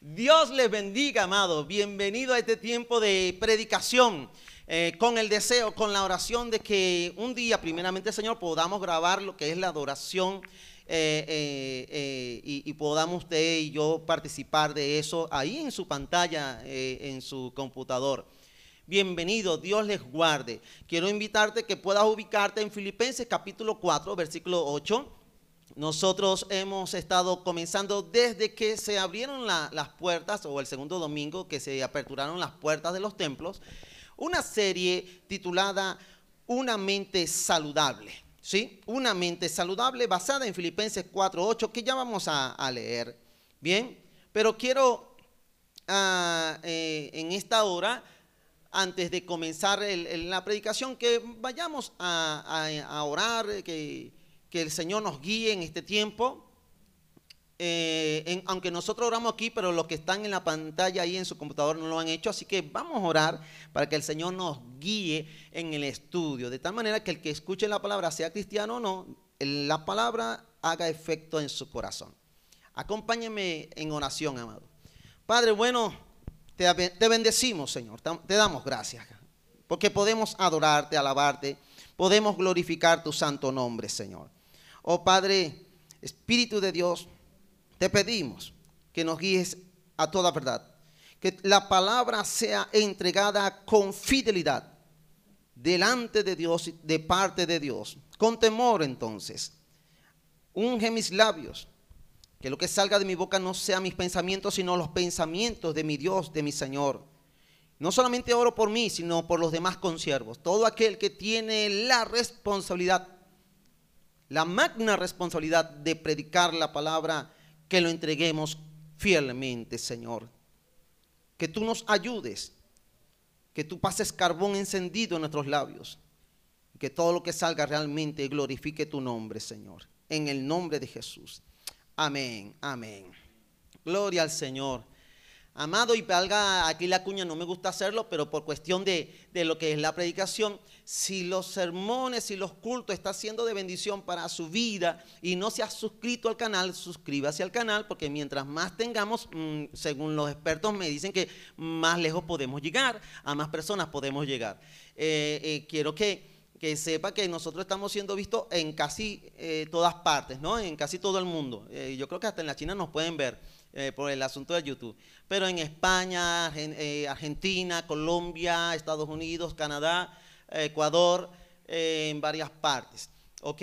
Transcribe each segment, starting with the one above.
Dios les bendiga, amado. Bienvenido a este tiempo de predicación. Eh, con el deseo, con la oración de que un día, primeramente, Señor, podamos grabar lo que es la adoración eh, eh, y, y, podamos usted y yo participar de eso ahí en su pantalla, en su computador. Bienvenido, Dios les guarde. Quiero invitarte que puedas ubicarte en Filipenses capítulo 4, versículo 8. Nosotros hemos estado comenzando desde que se abrieron las puertas, o el segundo domingo que se aperturaron las puertas de los templos, una serie titulada Una mente saludable. ¿Sí? Una mente saludable basada en Filipenses 4.8 que ya vamos a, leer. Bien, pero quiero ah, eh, en esta hora, antes de comenzar la predicación, que vayamos a orar, que que el Señor nos guíe en este tiempo. Eh, aunque nosotros oramos aquí, pero los que están en la pantalla ahí en su computador no lo han hecho, así que vamos a orar para que el Señor nos guíe en el estudio, de tal manera que el que escuche la palabra, sea cristiano o no, la palabra haga efecto en su corazón. Acompáñeme en oración, amado. Padre, bueno, te bendecimos, Señor, te damos gracias, porque podemos adorarte, alabarte, podemos glorificar tu santo nombre, Señor. Oh Padre, Espíritu de Dios, te pedimos que nos guíes a toda verdad. Que la palabra sea entregada con fidelidad delante de Dios, de parte de Dios. Con temor entonces. Unge mis labios. Que lo que salga de mi boca no sea mis pensamientos, sino los pensamientos de mi Dios, de mi Señor. No solamente oro por mí, sino por los demás consiervos. Todo aquel que tiene la responsabilidad la magna responsabilidad de predicar la palabra, que lo entreguemos fielmente, Señor. Que tú nos ayudes, que tú pases carbón encendido en nuestros labios, que todo lo que salga realmente glorifique tu nombre, Señor. En el nombre de Jesús. Amén, amén. Gloria al Señor. Amado, y valga aquí la cuña, no me gusta hacerlo, pero por cuestión de, lo que es la predicación, si los sermones y los cultos están siendo de bendición para su vida y no se ha suscrito al canal, suscríbase al canal, porque mientras más tengamos, mm, según los expertos me dicen que más lejos podemos llegar, a más personas podemos llegar. Eh, eh, quiero que que sepa que nosotros estamos siendo vistos en casi eh, todas partes, ¿no? En casi todo el mundo. yo creo que hasta en la China nos pueden ver. Eh, por el asunto de YouTube. Pero en España, eh, Argentina, Colombia, Estados Unidos, Canadá, Ecuador, eh, en varias partes. ¿Ok?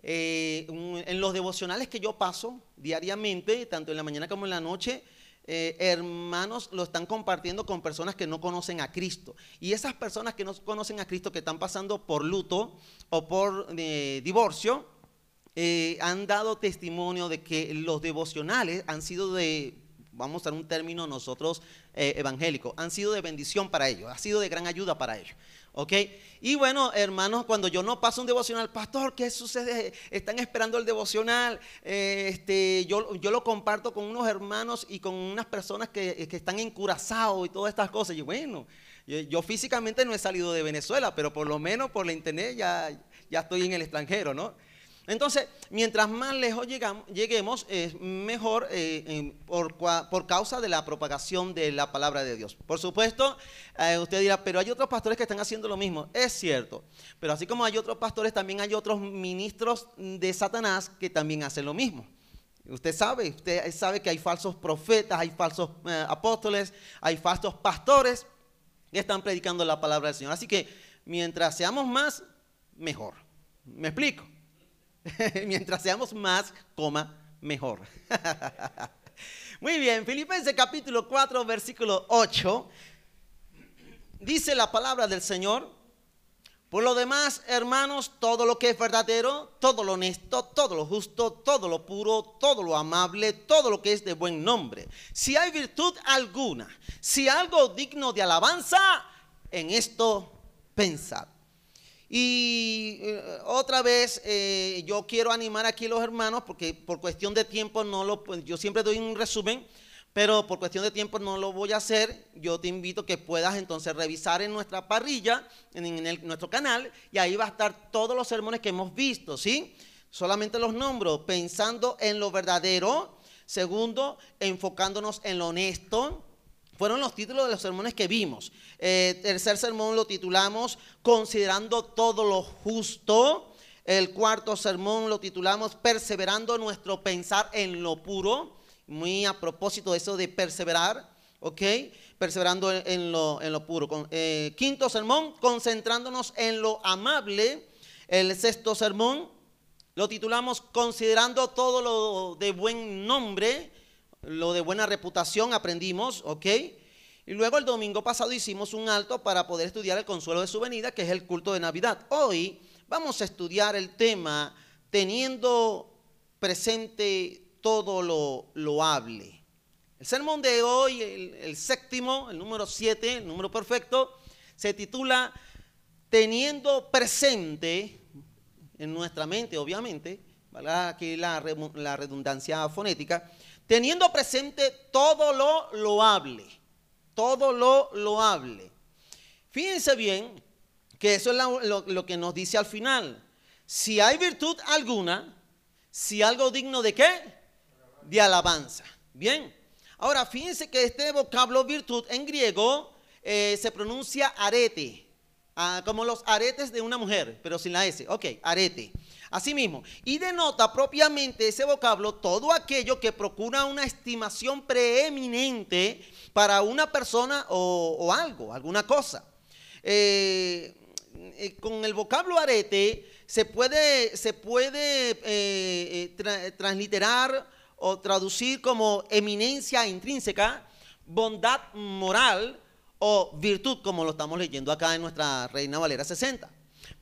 en los devocionales que yo paso diariamente, tanto en la mañana como en la noche, hermanos lo están compartiendo con personas que no conocen a Cristo. Y esas personas que no conocen a Cristo, que están pasando por luto o por divorcio, eh, han dado testimonio de que los devocionales han sido de, vamos a usar un término nosotros eh, evangélicos, han sido de bendición para ellos, ha sido de gran ayuda para ellos. ¿Ok? Y bueno, hermanos, cuando yo no paso un devocional, pastor, ¿qué sucede? Están esperando el devocional. Eh, este, yo, yo lo comparto con unos hermanos y con unas personas que, que están en Curazao y todas estas cosas. Y bueno, yo, yo, físicamente no he salido de Venezuela, pero por lo menos por la internet ya, ya estoy en el extranjero, ¿no? Entonces, mientras más lejos lleguemos, es mejor eh, por, causa de la propagación de la palabra de Dios. Por supuesto, eh, usted dirá, pero hay otros pastores que están haciendo lo mismo. Es cierto, pero así como hay otros pastores, también hay otros ministros de Satanás que también hacen lo mismo. Usted sabe, usted sabe que hay falsos profetas, hay falsos eh, apóstoles, hay falsos pastores que están predicando la palabra del Señor. Así que mientras seamos más, mejor. ¿Me explico? Mientras seamos más, coma, mejor. Muy bien, Filipenses capítulo 4, versículo 8. Dice la palabra del Señor. Por lo demás, hermanos, todo lo que es verdadero, todo lo honesto, todo lo justo, todo lo puro, todo lo amable, todo lo que es de buen nombre. Si hay virtud alguna, si algo digno de alabanza, en esto pensad. Y eh, otra vez eh, yo quiero animar aquí a los hermanos porque por cuestión de tiempo no lo pues, yo siempre doy un resumen, pero por cuestión de tiempo no lo voy a hacer. Yo te invito a que puedas entonces revisar en nuestra parrilla, en, nuestro canal, y ahí va a estar todos los sermones que hemos visto, ¿sí? Solamente los nombro, pensando en lo verdadero, Segundo, enfocándonos en lo honesto. Fueron los títulos de los sermones que vimos. Eh, tercer sermón lo titulamos Considerando todo lo justo. El cuarto sermón lo titulamos Perseverando nuestro pensar en lo puro. Muy a propósito de eso de perseverar, ¿ok? Perseverando en, lo, en lo, puro. Eh, quinto sermón, concentrándonos en lo amable. El sexto sermón lo titulamos Considerando todo lo de buen nombre, lo de buena reputación, aprendimos, ¿ok? Y luego el domingo pasado hicimos un alto para poder estudiar el consuelo de su venida, que es el culto de Navidad. Hoy vamos a estudiar el tema teniendo presente todo lo loable. El sermón de hoy, el, séptimo, el número siete, el número perfecto, se titula Teniendo presente en nuestra mente, obviamente, aquí la, la redundancia fonética, teniendo presente todo lo loable, todo lo loable. Fíjense bien que eso es lo, lo, que nos dice al final. Si hay virtud alguna, si algo digno de qué? De alabanza. Bien. Ahora, fíjense que este vocablo virtud en griego eh, se pronuncia arete, ah, como los aretes de una mujer, pero sin la S. Ok, arete. Asimismo, y denota propiamente ese vocablo todo aquello que procura una estimación preeminente para una persona o, algo, alguna cosa. Eh, eh, con el vocablo arete se puede, se puede transliterar o traducir como eminencia intrínseca, bondad moral o virtud, como lo estamos leyendo acá en nuestra Reina Valera 60.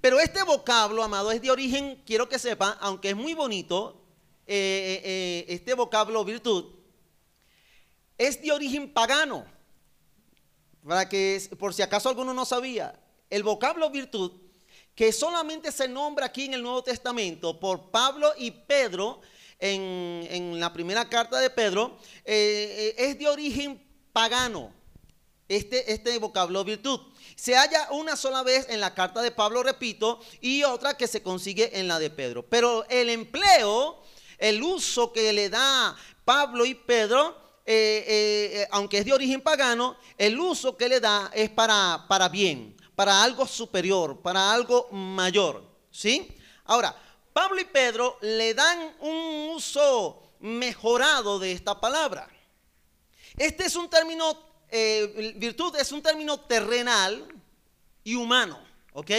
Pero este vocablo, amado, es de origen, quiero que sepa, aunque es muy bonito, eh, eh, eh, este vocablo virtud, es de origen pagano. Para que, por si acaso alguno no sabía, el vocablo virtud, que solamente se nombra aquí en el Nuevo Testamento por Pablo y Pedro, en, la primera carta de Pedro, es de origen pagano, este, este vocablo virtud. Se halla una sola vez en la carta de Pablo, repito, y otra que se consigue en la de Pedro. Pero el empleo, el uso que le da Pablo y Pedro, eh, aunque es de origen pagano, el uso que le da es para, para bien, para algo superior, para algo mayor. ¿Sí? Ahora, Pablo y Pedro le dan un uso mejorado de esta palabra. Este es un término, eh, virtud es un término terrenal y humano, ¿ok?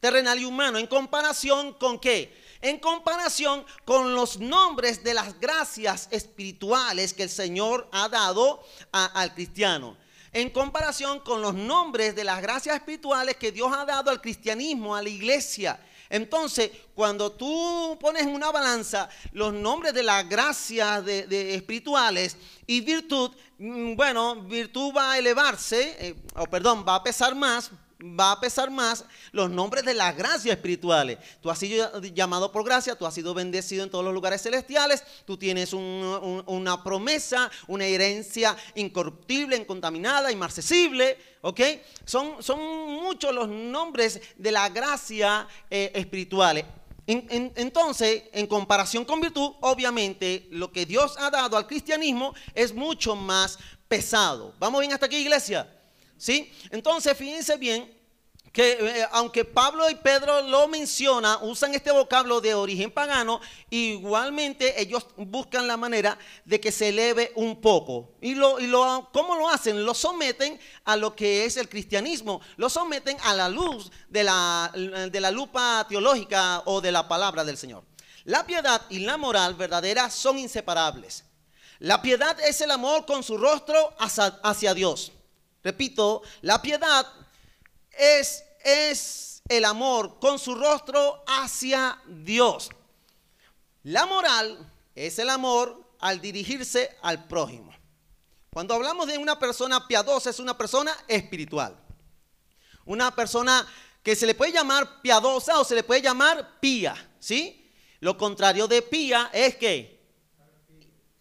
Terrenal y humano, en comparación con qué? En comparación con los nombres de las gracias espirituales que el Señor ha dado al cristiano en comparación con los nombres de las gracias espirituales que Dios ha dado al cristianismo, a la iglesia. Entonces, cuando tú pones en una balanza los nombres de las gracias de, espirituales y virtud, mm, bueno, virtud va a elevarse, eh, o perdón, va a pesar más va a pesar más los nombres de las gracias espirituales. Tú has sido llamado por gracia, tú has sido bendecido en todos los lugares celestiales, tú tienes una promesa, una herencia incorruptible, incontaminada, inmarcesible, ¿ok? Son, son muchos los nombres de la gracia eh, espirituales. entonces, en comparación con virtud, obviamente lo que Dios ha dado al cristianismo es mucho más pesado. ¿Vamos bien hasta aquí, iglesia? ¿Sí? Entonces, fíjense bien que eh, aunque Pablo y Pedro lo mencionan, usan este vocablo de origen pagano, igualmente ellos buscan la manera de que se eleve un poco. ¿Y, lo, y lo, cómo lo hacen? Lo someten a lo que es el cristianismo, lo someten a la luz de la, de la lupa teológica o de la palabra del Señor. La piedad y la moral verdadera son inseparables. La piedad es el amor con su rostro hacia, hacia Dios. Repito, la piedad es, es el amor con su rostro hacia Dios. La moral es el amor al dirigirse al prójimo. Cuando hablamos de una persona piadosa, es una persona espiritual. Una persona que se le puede llamar piadosa o se le puede llamar pía, ¿sí? Lo contrario de pía es que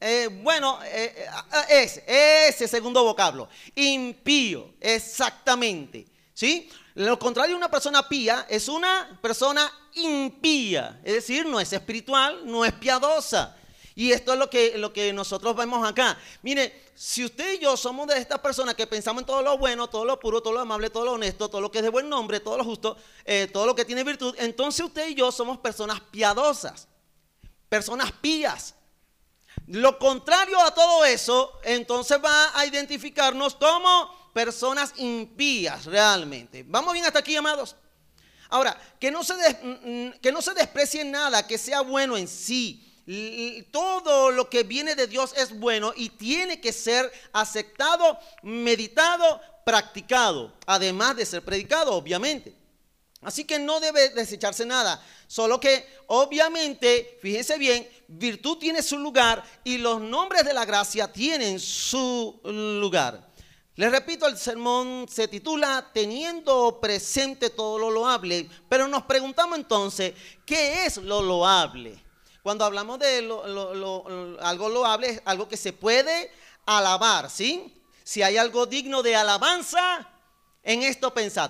eh, bueno, eh, eh, ese, ese segundo vocablo, impío, exactamente. ¿Sí? Lo contrario de una persona pía es una persona impía, es decir, no es espiritual, no es piadosa. Y esto es lo que, lo que nosotros vemos acá. Mire, si usted y yo somos de estas personas que pensamos en todo lo bueno, todo lo puro, todo lo amable, todo lo honesto, todo lo que es de buen nombre, todo lo justo, eh, todo lo que tiene virtud, entonces usted y yo somos personas piadosas, personas pías. Lo contrario a todo eso, entonces va a identificarnos como personas impías realmente. ¿Vamos bien hasta aquí, amados? Ahora, que no se, mm, mm, que no se desprecie nada que sea bueno en sí. Todo lo que viene de Dios es bueno y tiene que ser aceptado, meditado, practicado, además de ser predicado, obviamente. Así que no debe desecharse nada, solo que obviamente, fíjense bien, virtud tiene su lugar y los nombres de la gracia tienen su lugar. Les repito, el sermón se titula Teniendo presente todo lo loable, pero nos preguntamos entonces, ¿qué es lo loable? Cuando hablamos de algo loable, es algo que se puede alabar, ¿sí? Si hay algo digno de alabanza, en esto pensad.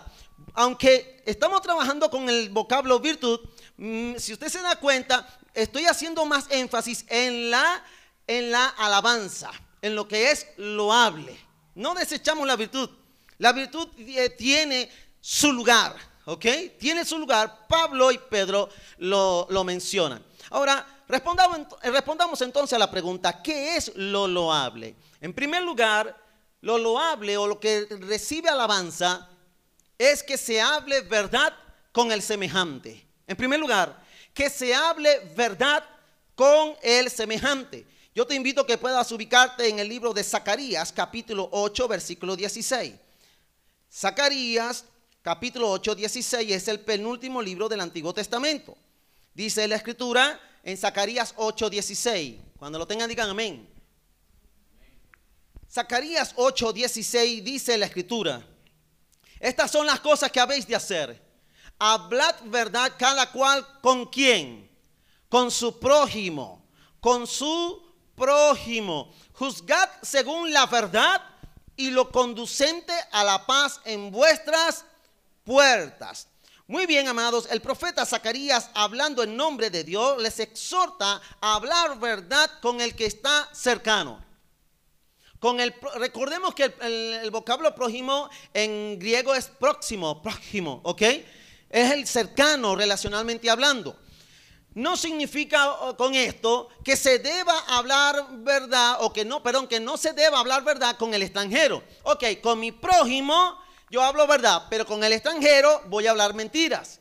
Aunque estamos trabajando con el vocablo virtud, mm, si usted se da cuenta, estoy haciendo más énfasis en la, en la alabanza, en lo que es loable. No desechamos la virtud. La virtud eh, tiene su lugar, ¿ok? Tiene su lugar. Pablo y Pedro lo, mencionan. Ahora, respondamos, respondamos entonces a la pregunta, ¿qué es lo loable? En primer lugar, lo loable o lo que recibe alabanza es que se hable verdad con el semejante. En primer lugar, que se hable verdad con el semejante. Yo te invito a que puedas ubicarte en el libro de Zacarías, capítulo 8, versículo 16. Zacarías, capítulo 8, 16 es el penúltimo libro del Antiguo Testamento. Dice la escritura en Zacarías 8, 16. Cuando lo tengan, digan amén. Zacarías 8, 16 dice la escritura. Estas son las cosas que habéis de hacer. Hablad verdad cada cual con quién. Con su prójimo. Con su prójimo. Juzgad según la verdad y lo conducente a la paz en vuestras puertas. Muy bien, amados, el profeta Zacarías, hablando en nombre de Dios, les exhorta a hablar verdad con el que está cercano. Con el, recordemos que el, vocablo prójimo en griego es próximo, prójimo, ¿ok? Es el cercano relacionalmente hablando. No significa con esto que se deba hablar verdad o que no, perdón, que no se deba hablar verdad con el extranjero. Ok, con mi prójimo yo hablo verdad, pero con el extranjero voy a hablar mentiras.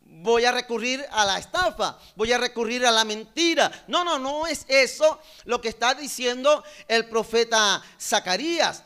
Voy a recurrir a la estafa, voy a recurrir a la mentira. No, no, no es eso lo que está diciendo el profeta Zacarías,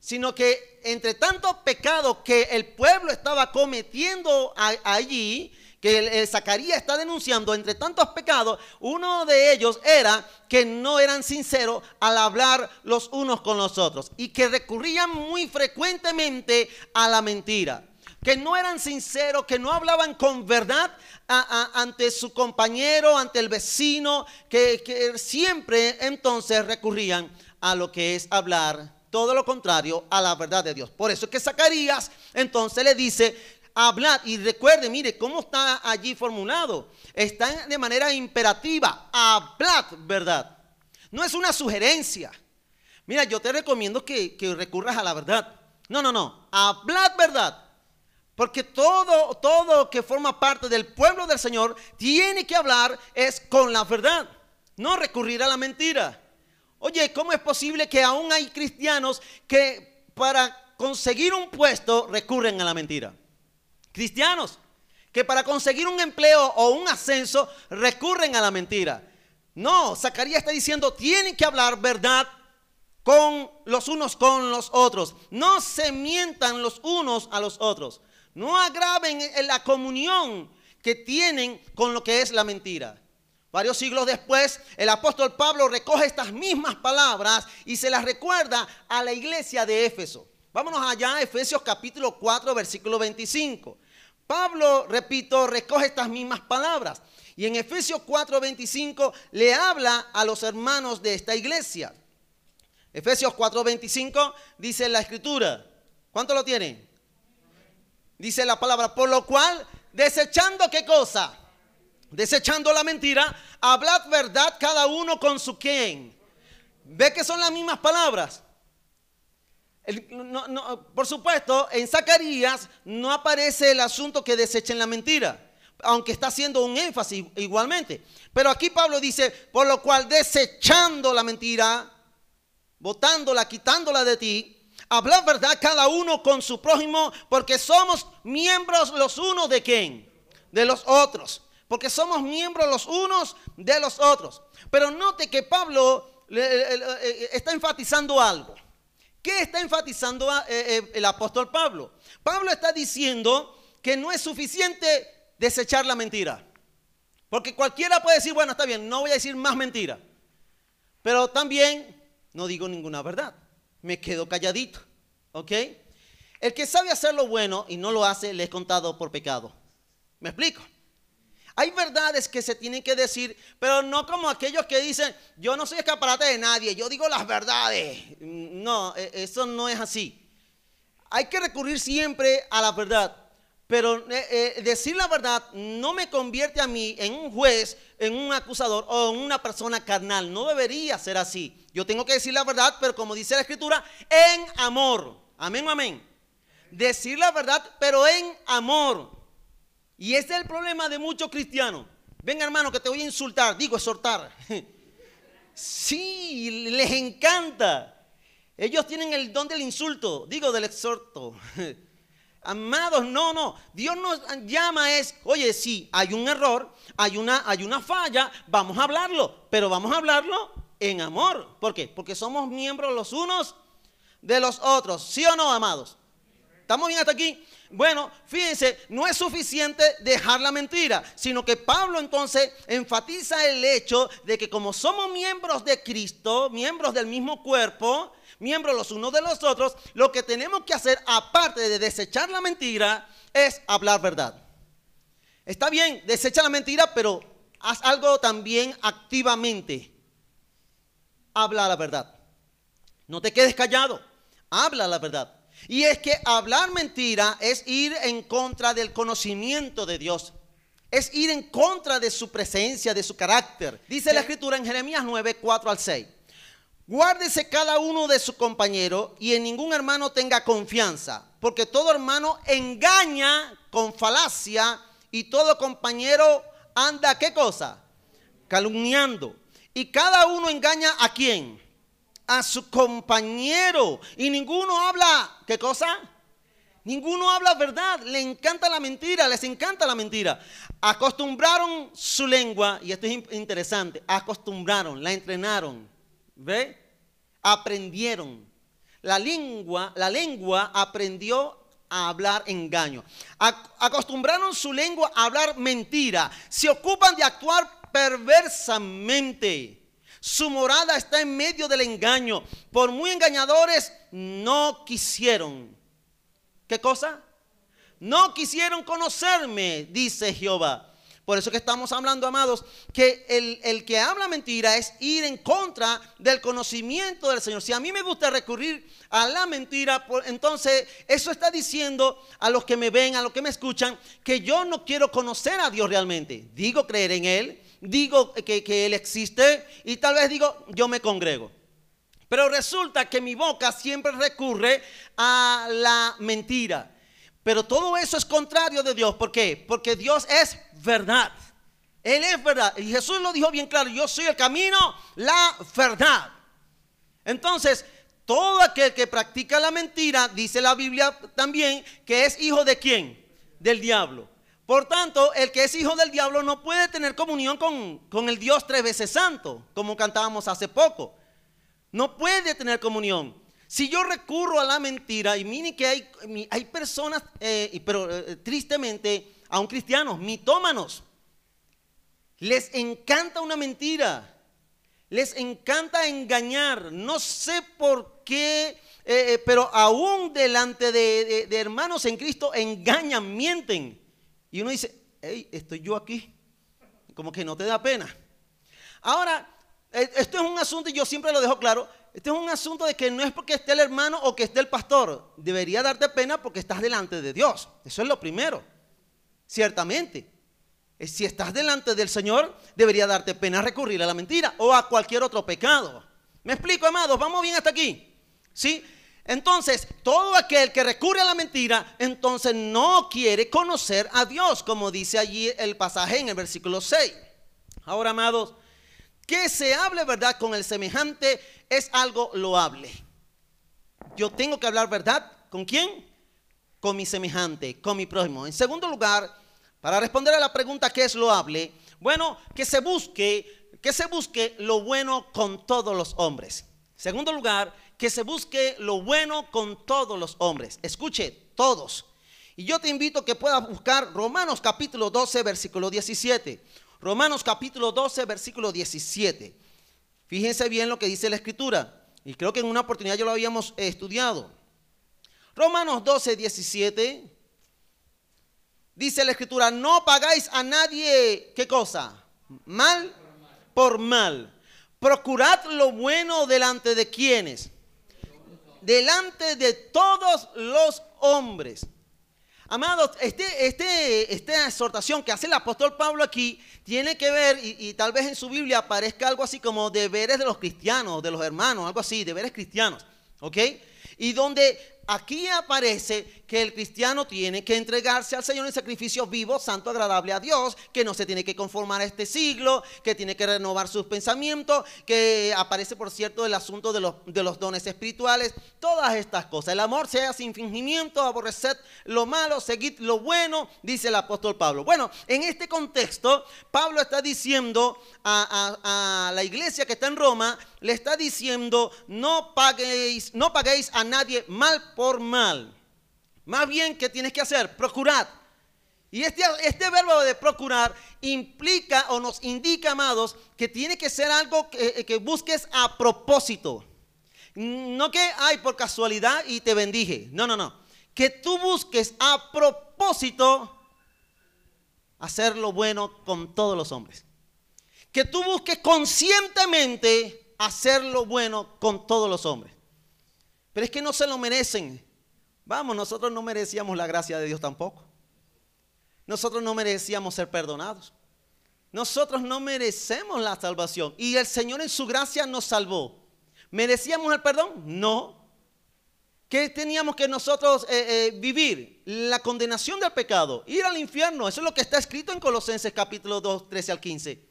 sino que entre tanto pecado que el pueblo estaba cometiendo allí, que el, Zacarías está denunciando entre tantos pecados, uno de ellos era que no eran sinceros al hablar los unos con los otros y que recurrían muy frecuentemente a la mentira que no eran sinceros, que no hablaban con verdad ante su compañero, ante el vecino, que, que, siempre entonces recurrían a lo que es hablar todo lo contrario a la verdad de Dios. Por eso es que Zacarías entonces le dice, hablad. Y recuerde, mire, cómo está allí formulado. Está de manera imperativa. Hablad verdad. No es una sugerencia. Mira, yo te recomiendo que, recurras a la verdad. No, no, no. Hablad verdad. Porque todo, todo que forma parte del pueblo del Señor tiene que hablar es con la verdad. No recurrir a la mentira. Oye, ¿cómo es posible que aún hay cristianos que para conseguir un puesto recurren a la mentira? Cristianos que para conseguir un empleo o un ascenso recurren a la mentira. No, Zacarías está diciendo, tienen que hablar verdad con los unos con los otros. No se mientan los unos a los otros. No agraven la comunión que tienen con lo que es la mentira. Varios siglos después, el apóstol Pablo recoge estas mismas palabras y se las recuerda a la iglesia de Éfeso. Vámonos allá a Efesios capítulo 4, versículo 25. Pablo, repito, recoge estas mismas palabras. Y en Efesios 4:25 le habla a los hermanos de esta iglesia. Efesios 4:25 dice la escritura. ¿Cuánto lo tiene? Dice la palabra, por lo cual, desechando qué cosa? Desechando la mentira, hablad verdad cada uno con su quién. ¿Ve que son las mismas palabras? Por supuesto, en Zacarías no aparece el asunto que desechen la mentira, aunque está haciendo un énfasis igualmente. Pero aquí Pablo dice, por lo cual desechando la mentira, botándola, quitándola de ti, habla verdad cada uno con su prójimo, porque somos miembros los unos de quién? De los otros. Porque somos miembros los unos de los otros. Pero note que Pablo está enfatizando algo. ¿Qué está enfatizando eh, eh, el apóstol Pablo? Pablo está diciendo que no es suficiente desechar la mentira. Porque cualquiera puede decir, bueno, está bien, no voy a decir más mentira. Pero también no digo ninguna verdad. Me quedo calladito. ¿Ok? El que sabe hacer lo bueno y no lo hace, le es contado por pecado. ¿Me explico? Hay verdades que se tienen que decir, pero no como aquellos que dicen, yo no soy escaparate de nadie, yo digo las verdades. No, e, eso no es así. Hay que recurrir siempre a la verdad. Pero eh, eh, decir la verdad no me convierte a mí en un juez, en un acusador o en una persona carnal. No debería ser así. Yo tengo que decir la verdad, pero como dice la escritura, en amor. Amén, amén. Decir la verdad, pero en amor. Y ese es el problema de muchos cristianos. Venga hermano que te voy a insultar, digo exhortar. Sí, les encanta. Ellos tienen el don del insulto, digo del exhorto. Amados, no, no. Dios nos llama es, oye, sí, hay un error, hay una, hay una falla, vamos a hablarlo, pero vamos a hablarlo en amor. ¿Por qué? Porque somos miembros los unos de los otros. ¿Sí o no, amados? ¿Estamos bien hasta aquí? Bueno, fíjense, no es suficiente dejar la mentira, sino que Pablo entonces enfatiza el hecho de que como somos miembros de Cristo, miembros del mismo cuerpo, miembros los unos de los otros, lo que tenemos que hacer, aparte de desechar la mentira, es hablar verdad. Está bien, desecha la mentira, pero haz algo también activamente. Habla la verdad. No te quedes callado. Habla la verdad. Y es que hablar mentira es ir en contra del conocimiento de Dios. Es ir en contra de su presencia, de su carácter. Dice la escritura en Jeremías 9, 4 al 6. Guárdese cada uno de su compañero y en ningún hermano tenga confianza, porque todo hermano engaña con falacia y todo compañero anda, ¿qué cosa? Calumniando. Y cada uno engaña a quién? A su compañero. Y ninguno habla, ¿qué cosa? Ninguno habla verdad, le encanta la mentira, les encanta la mentira. Acostumbraron su lengua, y esto es interesante, acostumbraron, la entrenaron, ¿ve? Aprendieron. La lengua, la lengua aprendió a hablar engaño. Acostumbraron su lengua a hablar mentira. Se ocupan de actuar perversamente. Su morada está en medio del engaño. Por muy engañadores, no quisieron. ¿Qué cosa? No quisieron conocerme, dice Jehová. Por eso que estamos hablando, amados, que el, el, que habla mentira es ir en contra del conocimiento del Señor. Si a mí me gusta recurrir a la mentira, entonces eso está diciendo a los que me ven, a los que me escuchan, que yo no quiero conocer a Dios realmente. Digo creer en Él, digo que, Él existe y tal vez digo, yo me congrego. Pero resulta que mi boca siempre recurre a la mentira. Pero todo eso es contrario de Dios. ¿Por qué? Porque Dios es verdad. Él es verdad. Y Jesús lo dijo bien claro, yo soy el camino, la verdad. Entonces, todo aquel que practica la mentira, dice la Biblia también, que es hijo de quién? Del diablo. Por tanto, el que es hijo del diablo no puede tener comunión con, el Dios tres veces santo, como cantábamos hace poco. No puede tener comunión. Si yo recurro a la mentira, y mire que hay, hay personas, eh, pero eh, tristemente, aún cristianos, mitómanos, les encanta una mentira, les encanta engañar. No sé por qué, eh, pero aún delante de hermanos en Cristo engañan, mienten. Y uno dice, hey, estoy yo aquí. Como que no te da pena. Ahora, e, esto es un asunto, y yo siempre lo dejo claro, este es un asunto de que no es porque esté el hermano o que esté el pastor. Debería darte pena porque estás delante de Dios. Eso es lo primero. Ciertamente. Eh, Si estás delante del Señor, debería darte pena recurrir a la mentira o a cualquier otro pecado. ¿Me explico, amados? ¿Vamos bien hasta aquí? ¿Sí? Entonces, todo aquel que recurre a la mentira, entonces no quiere conocer a Dios, como dice allí el pasaje en el versículo 6. Ahora, amados, que se hable verdad con el semejante es algo loable. Yo tengo que hablar verdad con quién? Con mi semejante, con mi prójimo. En segundo lugar, para responder a la pregunta ¿qué es loable? Bueno, que se busque, que se busque lo bueno con todos los hombres. Segundo lugar, que se busque lo bueno con todos los hombres. Escuche, todos. Y yo te invito a que puedas buscar Romanos capítulo 12, versículo 17. Romanos capítulo 12, versículo 17. Fíjense bien lo que dice la escritura. Y creo que en una oportunidad ya lo habíamos estudiado. Romanos 12, 17. Dice la escritura, no pagáis a nadie, ¿qué cosa? Mal por mal. Procurad lo bueno delante de quienes. Delante de todos los hombres. Amados, este, este, esta exhortación que hace el apóstol Pablo aquí tiene que ver, y, y, tal vez en su Biblia aparezca algo así como deberes de los cristianos, de los hermanos, algo así, deberes cristianos, ¿ok? Y donde aquí aparece que el cristiano tiene que entregarse al Señor en sacrificio vivo, santo, agradable a Dios, que no se tiene que conformar a este siglo, que tiene que renovar sus pensamientos, que aparece, por cierto, el asunto de los, dones espirituales, todas estas cosas. El amor sea sin fingimiento, aborreced lo malo, seguid lo bueno, dice el apóstol Pablo. Bueno, en este contexto, Pablo está diciendo a, a, a la iglesia que está en Roma, le está diciendo, no paguéis, no paguéis a nadie mal por mal. Más bien, ¿qué tienes que hacer? Procurar. Y este, este, verbo de procurar implica o nos indica, amados, que tiene que ser algo que, que, busques a propósito. No que hay por casualidad y te bendije. No, no, no. Que tú busques a propósito hacer lo bueno con todos los hombres. Que tú busques conscientemente hacer lo bueno con todos los hombres. Pero es que no se lo merecen. Vamos, nosotros no merecíamos la gracia de Dios tampoco. Nosotros no merecíamos ser perdonados. Nosotros no merecemos la salvación. Y el Señor en su gracia nos salvó. ¿Merecíamos el perdón? No. ¿Qué teníamos que nosotros eh, eh, vivir? La condenación del pecado, ir al infierno. Eso es lo que está escrito en Colosenses capítulo 2, 13 al 15.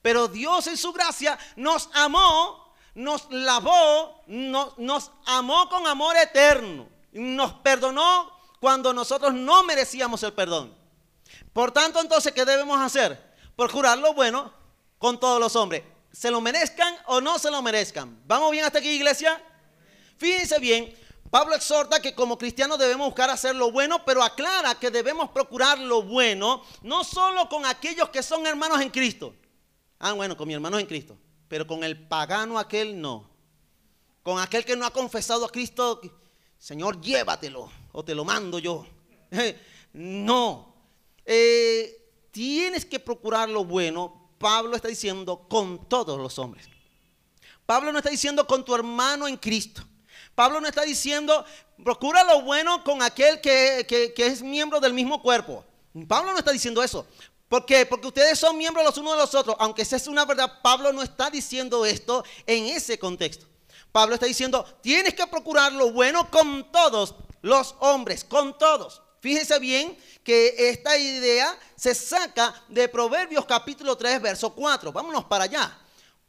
Pero Dios en su gracia nos amó, nos lavó, nos, nos amó con amor eterno. Nos perdonó cuando nosotros no merecíamos el perdón. Por tanto, entonces, ¿qué debemos hacer? Procurar lo bueno con todos los hombres. ¿Se lo merezcan o no se lo merezcan? ¿Vamos bien hasta aquí, iglesia? Fíjense bien, Pablo exhorta que como cristianos debemos buscar hacer lo bueno, pero aclara que debemos procurar lo bueno, no solo con aquellos que son hermanos en Cristo. Ah, bueno, con mi hermano en Cristo, pero con el pagano aquel no. Con aquel que no ha confesado a Cristo, Señor, llévatelo o te lo mando yo. no. Eh, tienes que procurar lo bueno. Pablo está diciendo con todos los hombres. Pablo no está diciendo con tu hermano en Cristo. Pablo no está diciendo, procura lo bueno con aquel que, que, que, es miembro del mismo cuerpo. Pablo no está diciendo eso. ¿Por qué? Porque ustedes son miembros los unos de los otros. Aunque esa es una verdad, Pablo no está diciendo esto en ese contexto. Pablo está diciendo, tienes que procurar lo bueno con todos los hombres, con todos. Fíjense bien que esta idea se saca de Proverbios capítulo 3, verso 4. Vámonos para allá.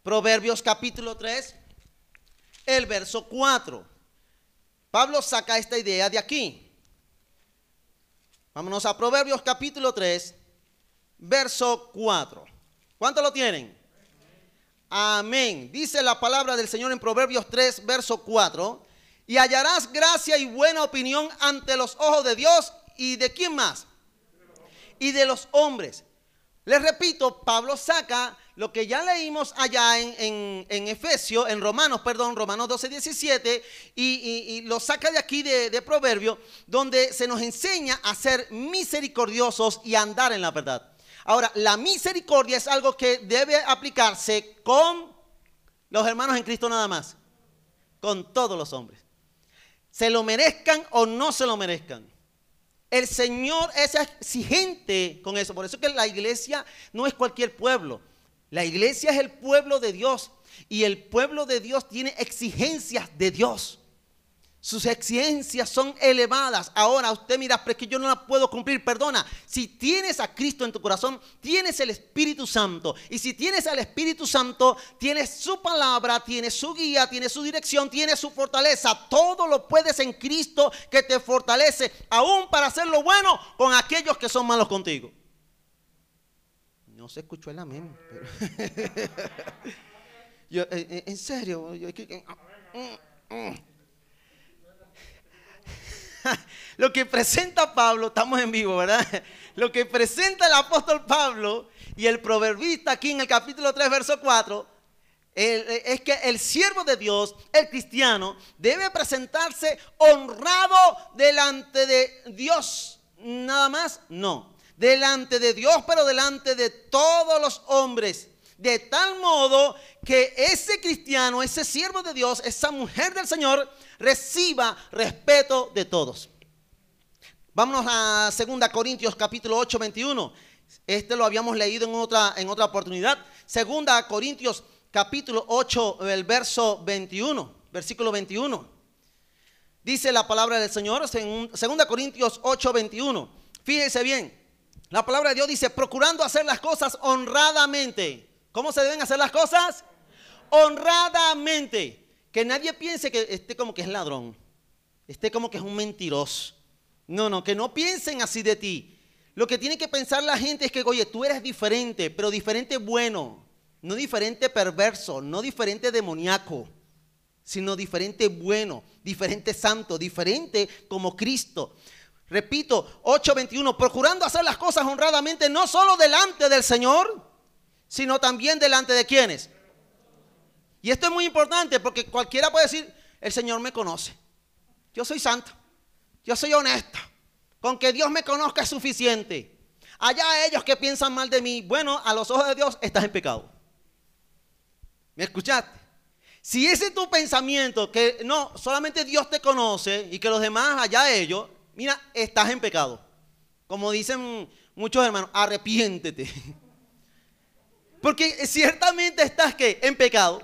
Proverbios capítulo 3, el verso 4. Pablo saca esta idea de aquí. Vámonos a Proverbios capítulo 3, verso 4. ¿Cuánto lo tienen? Amén. Dice la palabra del Señor en Proverbios 3, verso 4. Y hallarás gracia y buena opinión ante los ojos de Dios y de quién más. Y de los hombres. Les repito, Pablo saca lo que ya leímos allá en, en, en Efesios, en Romanos, perdón, Romanos 12, 17, y, y, y lo saca de aquí de, de Proverbio, donde se nos enseña a ser misericordiosos y andar en la verdad. Ahora, la misericordia es algo que debe aplicarse con los hermanos en Cristo nada más, con todos los hombres. Se lo merezcan o no se lo merezcan. El Señor es exigente con eso. Por eso que la iglesia no es cualquier pueblo. La iglesia es el pueblo de Dios. Y el pueblo de Dios tiene exigencias de Dios. Sus exigencias son elevadas. Ahora usted mira, pero es que yo no la puedo cumplir. Perdona, si tienes a Cristo en tu corazón, tienes el Espíritu Santo. Y si tienes al Espíritu Santo, tienes su palabra, tienes su guía, tienes su dirección, tienes su fortaleza. Todo lo puedes en Cristo que te fortalece, aún para hacer lo bueno con aquellos que son malos contigo. No se escuchó el amén. eh, eh, en serio, yo, mm, mm. lo que presenta Pablo, estamos en vivo, ¿verdad? Lo que presenta el apóstol Pablo y el proverbista aquí en el capítulo 3, verso 4, es que el siervo de Dios, el cristiano, debe presentarse honrado delante de Dios. Nada más, no. Delante de Dios, pero delante de todos los hombres. De tal modo que ese cristiano, ese siervo de Dios, esa mujer del Señor, reciba respeto de todos. Vámonos a 2 Corintios capítulo 8, 21. Este lo habíamos leído en otra, en otra oportunidad. 2 Corintios capítulo 8, el verso 21, versículo 21. Dice la palabra del Señor, 2 Corintios 8, 21. Fíjese bien, la palabra de Dios dice, procurando hacer las cosas honradamente. ¿Cómo se deben hacer las cosas? Honradamente. Que nadie piense que esté como que es ladrón, esté como que es un mentiroso. No, no, que no piensen así de ti. Lo que tiene que pensar la gente es que, oye, tú eres diferente, pero diferente bueno, no diferente perverso, no diferente demoníaco, sino diferente bueno, diferente santo, diferente como Cristo. Repito, 8:21, procurando hacer las cosas honradamente, no solo delante del Señor, sino también delante de quienes y esto es muy importante porque cualquiera puede decir, el Señor me conoce. Yo soy santo. Yo soy honesto. Con que Dios me conozca es suficiente. Allá ellos que piensan mal de mí, bueno, a los ojos de Dios estás en pecado. ¿Me escuchaste? Si ese es tu pensamiento, que no, solamente Dios te conoce y que los demás allá ellos, mira, estás en pecado. Como dicen muchos hermanos, arrepiéntete. Porque ciertamente estás que en pecado.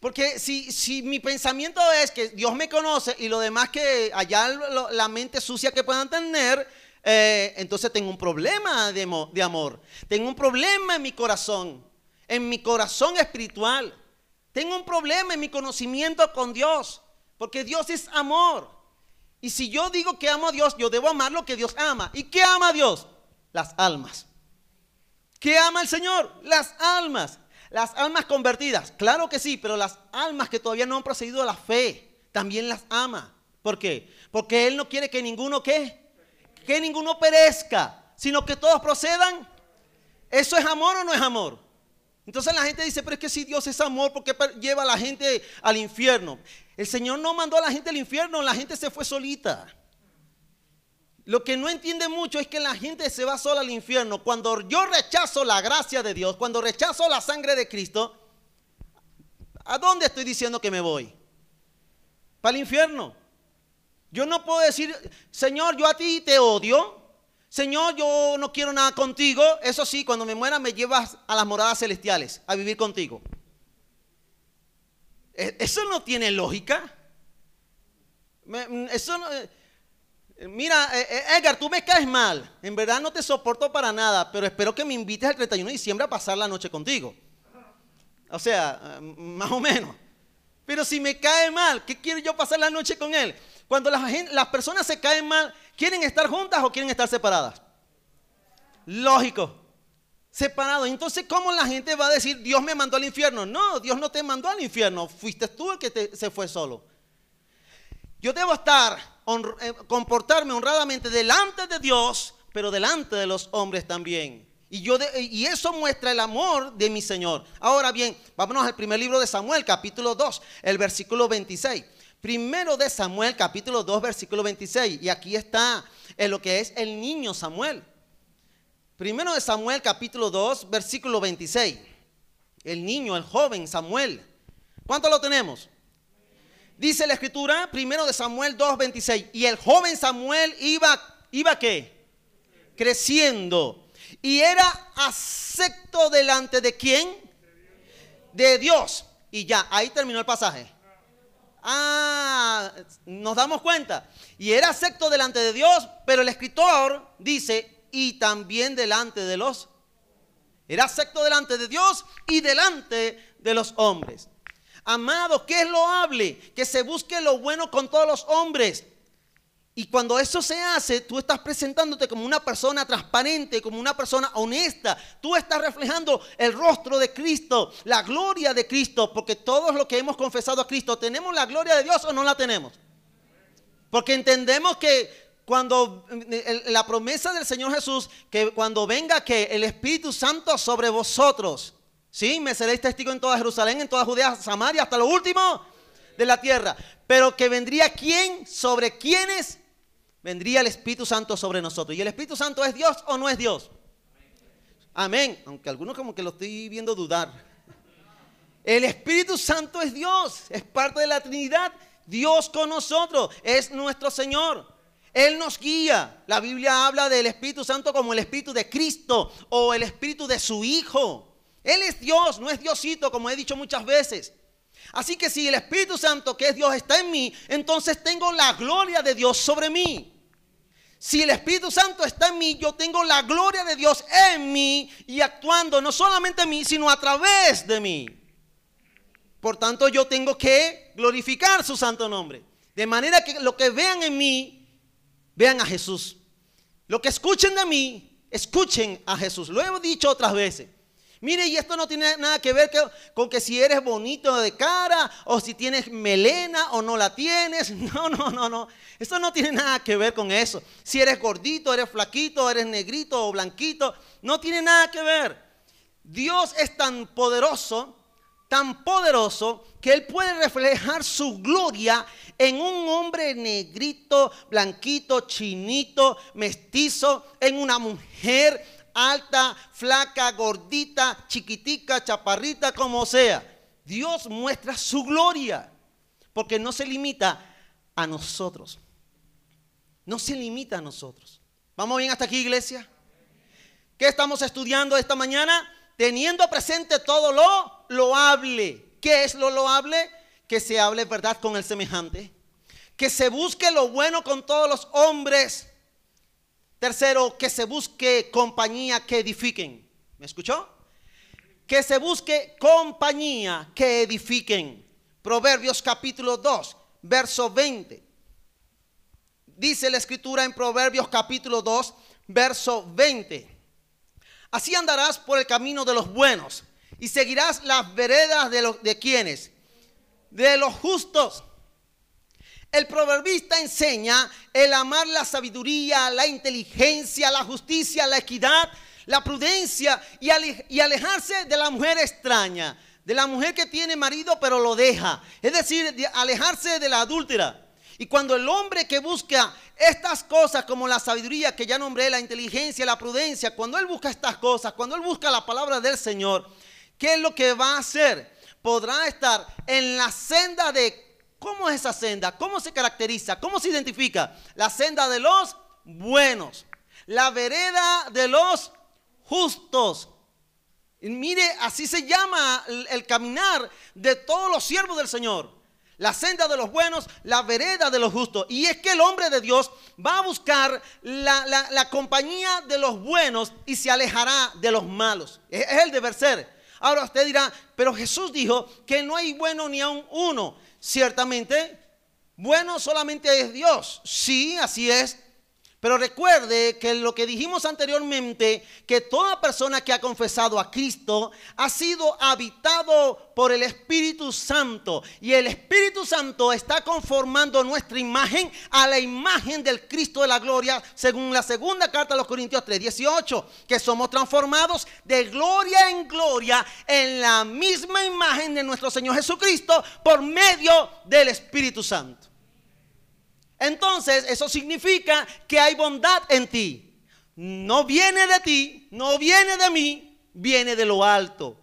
Porque si, si, mi pensamiento es que Dios me conoce y lo demás que allá la mente sucia que puedan tener, eh, entonces tengo un problema de, de amor. Tengo un problema en mi corazón, en mi corazón espiritual. Tengo un problema en mi conocimiento con Dios, porque Dios es amor. Y si yo digo que amo a Dios, yo debo amar lo que Dios ama. ¿Y qué ama a Dios? Las almas. ¿Qué ama el Señor? Las almas. Las almas convertidas, claro que sí, pero las almas que todavía no han procedido a la fe, también las ama. ¿Por qué? Porque Él no quiere que ninguno, ¿qué? Que ninguno perezca, sino que todos procedan. ¿Eso es amor o no es amor? Entonces la gente dice, pero es que si Dios es amor, ¿por qué lleva a la gente al infierno? El Señor no mandó a la gente al infierno, la gente se fue solita. Lo que no entiende mucho es que la gente se va sola al infierno. Cuando yo rechazo la gracia de Dios, cuando rechazo la sangre de Cristo, ¿a dónde estoy diciendo que me voy? Para el infierno. Yo no puedo decir, Señor, yo a ti te odio. Señor, yo no quiero nada contigo. Eso sí, cuando me muera me llevas a las moradas celestiales, a vivir contigo. E, eso no tiene lógica. Eso no, Mira, eh, eh, Edgar, tú me caes mal. En verdad no te soporto para nada, pero espero que me invites el 31 de diciembre a pasar la noche contigo. O sea, eh, más o menos. Pero si me cae mal, ¿qué quiero yo pasar la noche con él? Cuando las, personas se caen mal, ¿quieren estar juntas o quieren estar separadas? Lógico. Separados. Entonces, ¿cómo la gente va a decir, Dios me mandó al infierno? No, Dios no te mandó al infierno. Fuiste tú el que se fue solo. Yo debo estar, eh, comportarme honradamente delante de Dios, pero delante de los hombres también. Y, yo y eso muestra el amor de mi Señor. Ahora bien, vámonos al primer libro de Samuel, capítulo 2, el versículo 26. Primero de Samuel, capítulo 2, versículo 26. Y aquí está en lo que es el niño Samuel. Primero de Samuel, capítulo 2, versículo 26. El niño, el joven Samuel. ¿Cuánto lo tenemos? Dice la escritura, primero de Samuel 2.26, y el joven Samuel iba iba qué? Creciendo. Y era acepto delante de quién? De Dios. Y ya, ahí terminó el pasaje. Ah, nos damos cuenta. Y era acepto delante de Dios, pero el escritor dice, y también delante de los. Era acepto delante de Dios y delante de los hombres. Amado, ¿qué es loable? Que se busque lo bueno con todos los hombres. Y cuando eso se hace, tú estás presentándote como una persona transparente, como una persona honesta. Tú estás reflejando el rostro de Cristo, la gloria de Cristo, porque todos los que hemos confesado a Cristo, ¿tenemos la gloria de Dios o no la tenemos? Porque entendemos que cuando la promesa del Señor Jesús, que cuando venga que el Espíritu Santo sobre vosotros, Sí, me seréis testigo en toda Jerusalén, en toda Judea, Samaria, hasta lo último de la tierra. Pero que vendría quién, sobre quiénes vendría el Espíritu Santo sobre nosotros. ¿Y el Espíritu Santo es Dios o no es Dios? Amén. Aunque algunos como que lo estoy viendo dudar. El Espíritu Santo es Dios, es parte de la Trinidad. Dios con nosotros, es nuestro Señor. Él nos guía. La Biblia habla del Espíritu Santo como el Espíritu de Cristo o el Espíritu de su Hijo. Él es Dios, no es Diosito, como he dicho muchas veces. Así que si el Espíritu Santo, que es Dios, está en mí, entonces tengo la gloria de Dios sobre mí. Si el Espíritu Santo está en mí, yo tengo la gloria de Dios en mí y actuando no solamente en mí, sino a través de mí. Por tanto, yo tengo que glorificar su santo nombre. De manera que lo que vean en mí, vean a Jesús. Lo que escuchen de mí, escuchen a Jesús. Lo he dicho otras veces. Mire, y esto no tiene nada que ver con que si eres bonito de cara o si tienes melena o no la tienes. No, no, no, no. Esto no tiene nada que ver con eso. Si eres gordito, eres flaquito, eres negrito o blanquito, no tiene nada que ver. Dios es tan poderoso, tan poderoso, que Él puede reflejar su gloria en un hombre negrito, blanquito, chinito, mestizo, en una mujer alta, flaca, gordita, chiquitica, chaparrita, como sea. Dios muestra su gloria, porque no se limita a nosotros. No se limita a nosotros. ¿Vamos bien hasta aquí, iglesia? ¿Qué estamos estudiando esta mañana? Teniendo presente todo lo loable. ¿Qué es lo loable? Que se hable verdad con el semejante. Que se busque lo bueno con todos los hombres Tercero, que se busque compañía que edifiquen. ¿Me escuchó? Que se busque compañía que edifiquen. Proverbios capítulo 2, verso 20. Dice la escritura en Proverbios capítulo 2, verso 20. Así andarás por el camino de los buenos y seguirás las veredas de, los, de quienes? De los justos el proverbista enseña el amar la sabiduría, la inteligencia, la justicia, la equidad, la prudencia y, alejarse de la mujer extraña, de la mujer que tiene marido pero lo deja. Es decir, alejarse de la adúltera. Y cuando el hombre que busca estas cosas como la sabiduría que ya nombré, la inteligencia, la prudencia, cuando él busca estas cosas, cuando él busca la palabra del Señor, ¿qué es lo que va a hacer? Podrá estar en la senda de ¿Cómo es esa senda? ¿Cómo se caracteriza? ¿Cómo se identifica? La senda de los buenos. La vereda de los justos. Y mire, así se llama el, caminar de todos los siervos del Señor. La senda de los buenos, la vereda de los justos. Y es que el hombre de Dios va a buscar la, la compañía de los buenos y se alejará de los malos. Es, es el deber ser. Ahora usted dirá, pero Jesús dijo que no hay bueno ni aun uno. Ciertamente, bueno solamente es Dios. Sí, así es. Pero recuerde que lo que dijimos anteriormente, que toda persona que ha confesado a Cristo ha sido habitado por el Espíritu Santo. Y el Espíritu Santo está conformando nuestra imagen a la imagen del Cristo de la gloria, según la segunda carta a los Corintios 3, 18, que somos transformados de gloria en gloria en la misma imagen de nuestro Señor Jesucristo por medio del Espíritu Santo. Entonces, eso significa que hay bondad en ti. No viene de ti, no viene de mí, viene de lo alto.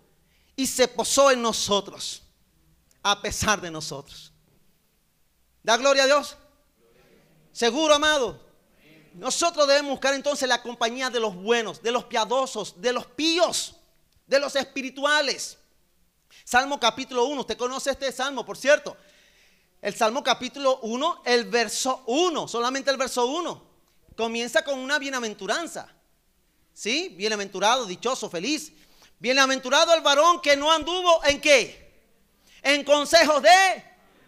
Y se posó en nosotros, a pesar de nosotros. Da gloria a Dios. Seguro, amado. Nosotros debemos buscar entonces la compañía de los buenos, de los piadosos, de los píos, de los espirituales. Salmo capítulo 1, usted conoce este salmo, por cierto. El Salmo capítulo 1, el verso 1, solamente el verso 1, comienza con una bienaventuranza. ¿Sí? Bienaventurado, dichoso, feliz. Bienaventurado el varón que no anduvo en qué? En consejos de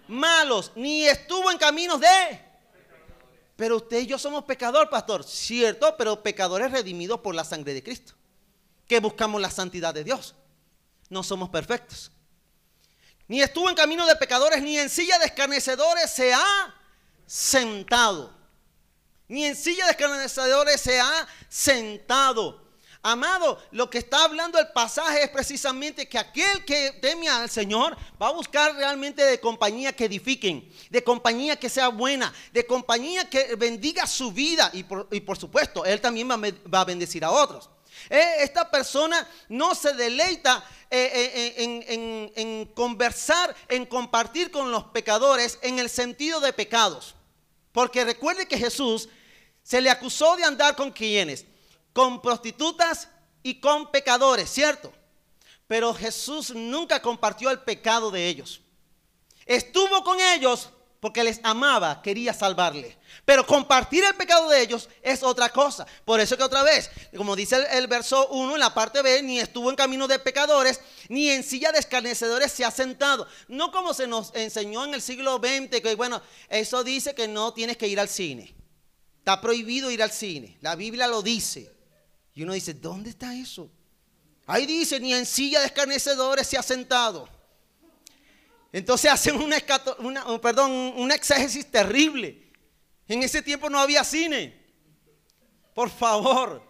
malos, ni estuvo en caminos de... Pero usted y yo somos pecadores, pastor. Cierto, pero pecadores redimidos por la sangre de Cristo. Que buscamos la santidad de Dios. No somos perfectos. Ni estuvo en camino de pecadores, ni en silla de escarnecedores se ha sentado. Ni en silla de escarnecedores se ha sentado. Amado, lo que está hablando el pasaje es precisamente que aquel que teme al Señor va a buscar realmente de compañía que edifiquen, de compañía que sea buena, de compañía que bendiga su vida y por, supuesto, Él también va, a bendecir a otros. Eh, esta persona no se deleita eh, eh, en, conversar, en compartir con los pecadores en el sentido de pecados. Porque recuerde que Jesús se le acusó de andar con quienes con prostitutas y con pecadores, ¿cierto? Pero Jesús nunca compartió el pecado de ellos. Estuvo con ellos porque les amaba, quería salvarle. Pero compartir el pecado de ellos es otra cosa. Por eso que otra vez, como dice el, verso 1 en la parte B, ni estuvo en camino de pecadores, ni en silla de escarnecedores se ha sentado. No como se nos enseñó en el siglo XX, que bueno, eso dice que no tienes que ir al cine. Está prohibido ir al cine. La Biblia lo dice. Y uno dice, ¿dónde está eso? Ahí dice, ni en silla de escarnecedores se ha sentado. Entonces hacen una, una, perdón, un exégesis terrible. En ese tiempo no había cine. Por favor.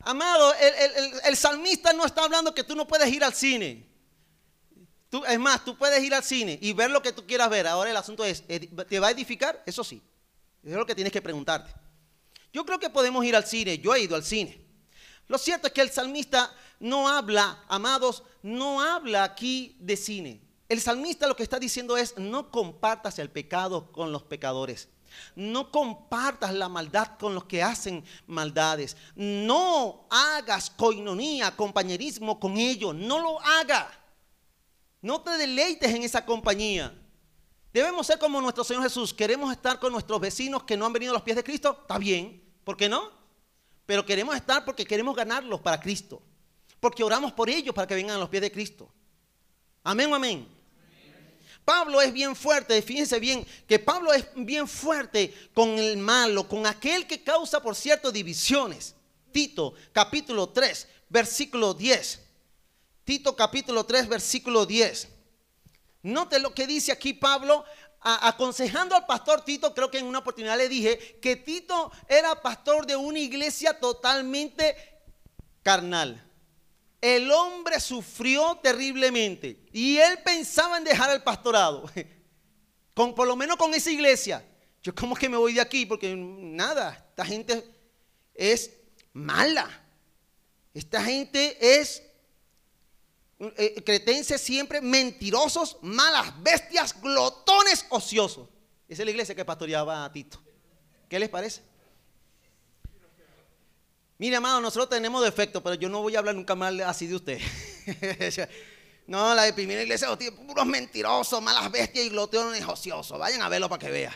Amado, el, salmista no está hablando que tú no puedes ir al cine. Tú, es más, tú puedes ir al cine y ver lo que tú quieras ver. Ahora el asunto es, ¿te va a edificar? Eso sí. Eso es lo que tienes que preguntarte. Yo creo que podemos ir al cine. Yo he ido al cine. Lo cierto es que el salmista no habla, amados, no habla aquí de cine. El salmista lo que está diciendo es, no compartas el pecado con los pecadores. No compartas la maldad con los que hacen maldades. No hagas coinonía, compañerismo con ellos. No lo haga. No te deleites en esa compañía. Debemos ser como nuestro Señor Jesús. Queremos estar con nuestros vecinos que no han venido a los pies de Cristo. Está bien. ¿Por qué no? Pero queremos estar porque queremos ganarlos para Cristo. Porque oramos por ellos para que vengan a los pies de Cristo. Amén amén. Pablo es bien fuerte, fíjense bien, que Pablo es bien fuerte con el malo, con aquel que causa, por cierto, divisiones. Tito capítulo 3, versículo 10. Tito capítulo 3, versículo 10. Note lo que dice aquí Pablo aconsejando al pastor Tito, creo que en una oportunidad le dije que Tito era pastor de una iglesia totalmente carnal. El hombre sufrió terriblemente y él pensaba en dejar el pastorado, con, por lo menos con esa iglesia. Yo como que me voy de aquí porque nada, esta gente es mala. Esta gente es eh, cretenses siempre mentirosos, malas bestias, glotones, ociosos. Esa es la iglesia que pastoreaba a Tito. ¿Qué les parece? Mire, amado, nosotros tenemos defectos, pero yo no voy a hablar nunca más así de usted. no, la de primera iglesia, puros mentirosos, malas bestias y glotones ociosos. Vayan a verlo para que vean.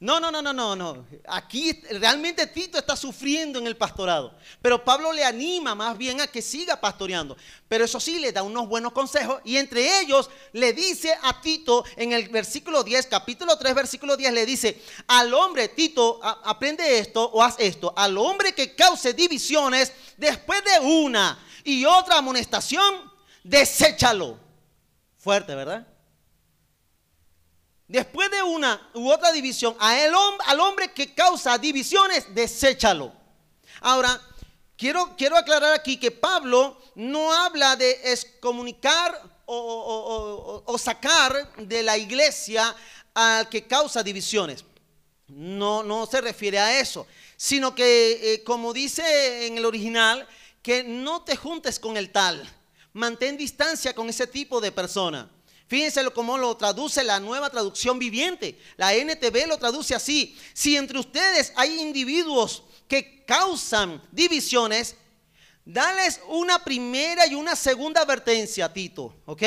No, no, no, no, no, no. Aquí realmente Tito está sufriendo en el pastorado. Pero Pablo le anima más bien a que siga pastoreando. Pero eso sí, le da unos buenos consejos. Y entre ellos le dice a Tito en el versículo 10, capítulo 3, versículo 10, le dice, al hombre, Tito, aprende esto o haz esto. Al hombre que cause divisiones después de una y otra amonestación, deséchalo. Fuerte, ¿verdad? Después de una u otra división, al hombre que causa divisiones, deséchalo. Ahora, quiero, quiero aclarar aquí que Pablo no habla de excomunicar o, sacar de la iglesia al que causa divisiones. No, no se refiere a eso, sino que, eh, como dice en el original, que no te juntes con el tal. Mantén distancia con ese tipo de persona. Fíjense cómo lo traduce la nueva traducción viviente. La NTV lo traduce así. Si entre ustedes hay individuos que causan divisiones, dales una primera y una segunda advertencia, Tito. ¿Ok?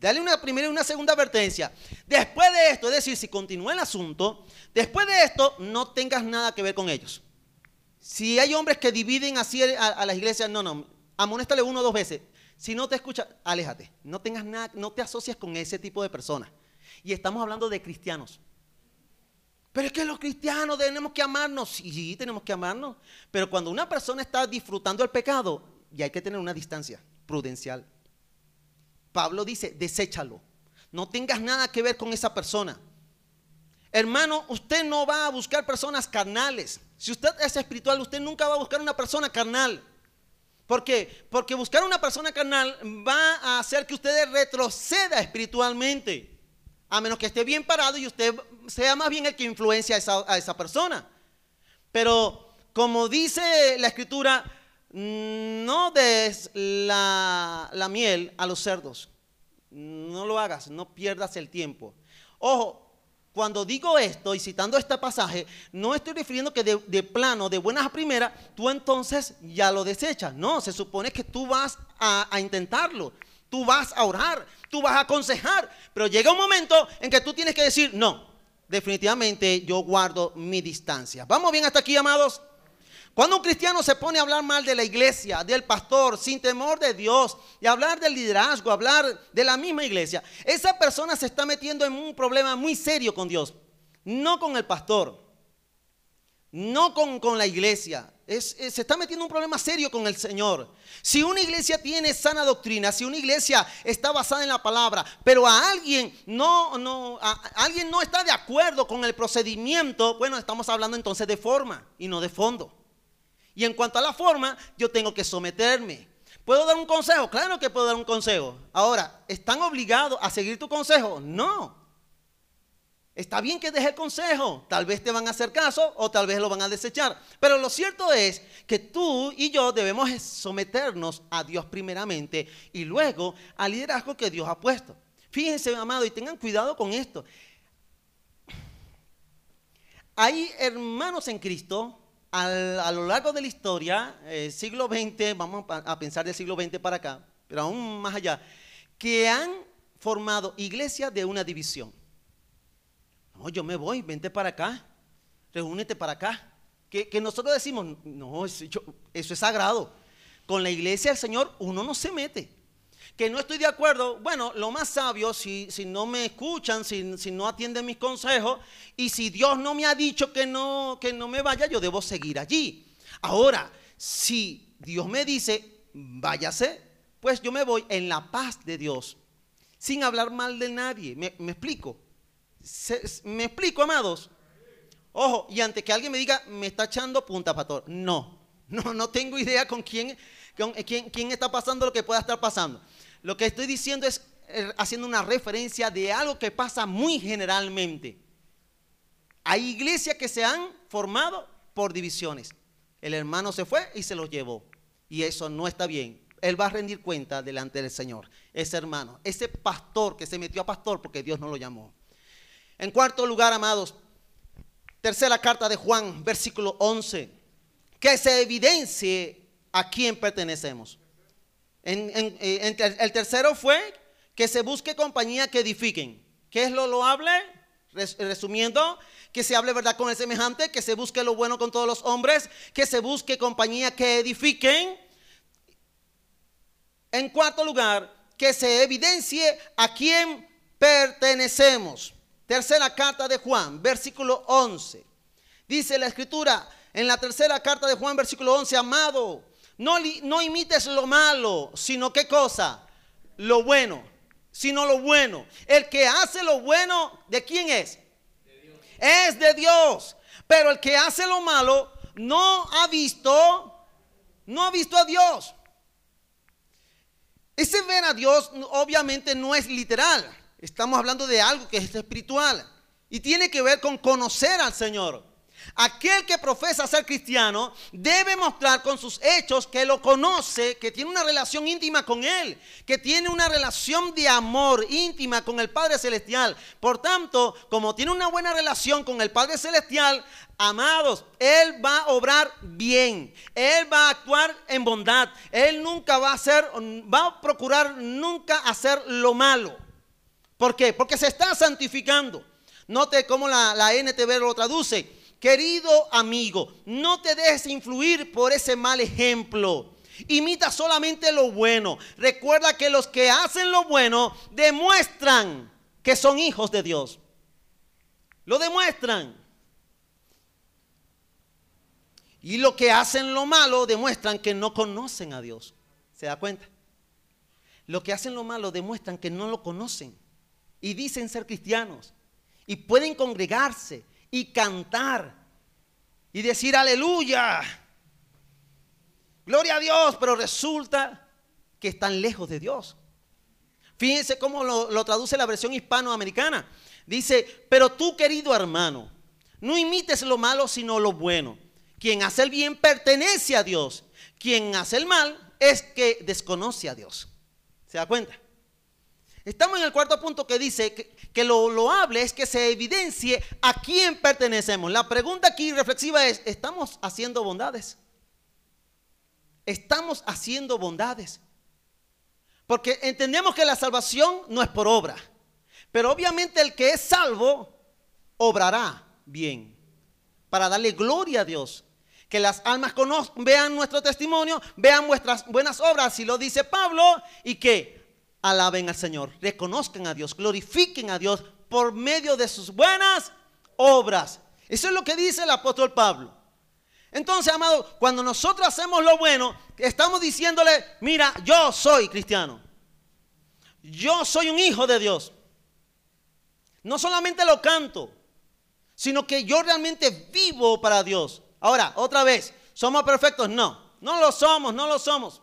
Dale una primera y una segunda advertencia. Después de esto, es decir, si continúa el asunto, después de esto, no tengas nada que ver con ellos. Si hay hombres que dividen así a, las iglesias, no, no, amonéstale uno o dos veces. Si no te escucha, aléjate. No tengas nada, no te asocias con ese tipo de personas. Y estamos hablando de cristianos. Pero es que los cristianos tenemos que amarnos. Sí, tenemos que amarnos. Pero cuando una persona está disfrutando el pecado, ya hay que tener una distancia prudencial. Pablo dice, deséchalo. No tengas nada que ver con esa persona. Hermano, usted no va a buscar personas carnales. Si usted es espiritual, usted nunca va a buscar una persona carnal. ¿Por qué? Porque buscar una persona carnal va a hacer que usted retroceda espiritualmente. A menos que esté bien parado y usted sea más bien el que influencia a esa, persona. Pero como dice la escritura, no des la, la miel a los cerdos. No lo hagas, no pierdas el tiempo. Ojo, cuando digo esto y citando este pasaje, no estoy refiriendo que de, plano, de buenas a primeras, tú entonces ya lo desechas. No, se supone que tú vas a, intentarlo, tú vas a orar, tú vas a aconsejar, pero llega un momento en que tú tienes que decir, no, definitivamente yo guardo mi distancia. ¿Vamos bien hasta aquí, amados? Cuando un cristiano se pone a hablar mal de la iglesia, del pastor, sin temor de Dios, y hablar del liderazgo, hablar de la misma iglesia, esa persona se está metiendo en un problema muy serio con Dios, no con el pastor, no con, la iglesia. se está metiendo en un problema serio con el Señor. Si una iglesia tiene sana doctrina, si una iglesia está basada en la palabra, pero a alguien no, no, a alguien no está de acuerdo con el procedimiento, bueno, estamos hablando entonces de forma y no de fondo. Y en cuanto a la forma, yo tengo que someterme. ¿Puedo dar un consejo? Claro que puedo dar un consejo. Ahora, ¿están obligados a seguir tu consejo? No. Está bien que deje el consejo. Tal vez te van a hacer caso o tal vez lo van a desechar. Pero lo cierto es que tú y yo debemos someternos a Dios primeramente y luego al liderazgo que Dios ha puesto. Fíjense, amado, y tengan cuidado con esto. Hay hermanos en Cristo a lo largo de la historia, eh, siglo XX, vamos a, pensar del siglo XX para acá, pero aún más allá, que han formado iglesias de una división. No, yo me voy, vente para acá, reúnete para acá. Que, nosotros decimos, no, eso es sagrado. Con la iglesia del Señor uno no se mete que no estoy de acuerdo, bueno, lo más sabio, si, si no me escuchan, si, si, no atienden mis consejos, y si Dios no me ha dicho que no, que no me vaya, yo debo seguir allí. Ahora, si Dios me dice, váyase, pues yo me voy en la paz de Dios, sin hablar mal de nadie. ¿Me, explico? ¿Me explico, amados? Ojo, y antes que alguien me diga, me está echando punta, pastor. No, no, no tengo idea con quién, con quién, quién está pasando lo que pueda estar pasando. Lo que estoy diciendo es eh, haciendo una referencia de algo que pasa muy generalmente. Hay iglesias que se han formado por divisiones. El hermano se fue y se los llevó. Y eso no está bien. Él va a rendir cuenta delante del Señor. Ese hermano, ese pastor que se metió a pastor porque Dios no lo llamó. En cuarto lugar, amados, tercera carta de Juan, versículo 11. Que se evidencie a quién pertenecemos. Eh, el tercero fue que se busque compañía que edifiquen. ¿Qué es lo loable? Resumiendo, que se hable verdad con el semejante, que se busque lo bueno con todos los hombres, que se busque compañía que edifiquen. En cuarto lugar, que se evidencie a quién pertenecemos. Tercera carta de Juan, versículo 11. Dice la escritura en la tercera carta de Juan, versículo 11, amado, no, imites lo malo, sino qué cosa? Lo bueno, sino lo bueno. El que hace lo bueno, ¿de quién es? Es de Dios. Pero el que hace lo malo no ha visto, no ha visto a Dios. Ese ver a Dios obviamente no es literal. Estamos hablando de algo que es espiritual. Y tiene que ver con conocer al Señor. Aquel que profesa ser cristiano debe mostrar con sus hechos que lo conoce, que tiene una relación íntima con Él, que tiene una relación de amor íntima con el Padre Celestial. Por tanto, como tiene una buena relación con el Padre Celestial, amados, Él va a obrar bien, Él va a actuar en bondad, Él nunca va a hacer, va a procurar nunca hacer lo malo. ¿Por qué? Porque se está santificando. Note cómo la, la NTV lo traduce Querido amigo, no te dejes influir por ese mal ejemplo. Imita solamente lo bueno. Recuerda que los que hacen lo bueno demuestran que son hijos de Dios. Lo demuestran. Y los que hacen lo malo demuestran que no conocen a Dios. ¿Se da cuenta? Los que hacen lo malo demuestran que no lo conocen. Y dicen ser cristianos. Y pueden congregarse y cantar y decir aleluya. Gloria a Dios, pero resulta que están lejos de Dios. Fíjense cómo lo, traduce la versión hispanoamericana. Dice, pero tú querido hermano, no imites lo malo sino lo bueno. Quien hace el bien pertenece a Dios. Quien hace el mal es que desconoce a Dios. ¿Se da cuenta? Estamos en el cuarto punto que dice que, lo loable es que se evidencie a quién pertenecemos. La pregunta aquí reflexiva es, ¿estamos haciendo bondades? Estamos haciendo bondades. Porque entendemos que la salvación no es por obra. Pero obviamente el que es salvo obrará bien para darle gloria a Dios. Que las almas vean nuestro testimonio, vean nuestras buenas obras, si lo dice Pablo, y que alaben al Señor, reconozcan a Dios, glorifiquen a Dios por medio de sus buenas obras. Eso es lo que dice el apóstol Pablo. Entonces, amado, cuando nosotros hacemos lo bueno, estamos diciéndole, mira, yo soy cristiano. Yo soy un hijo de Dios. No solamente lo canto, sino que yo realmente vivo para Dios. Ahora, otra vez, ¿somos perfectos? No, no lo somos, no lo somos.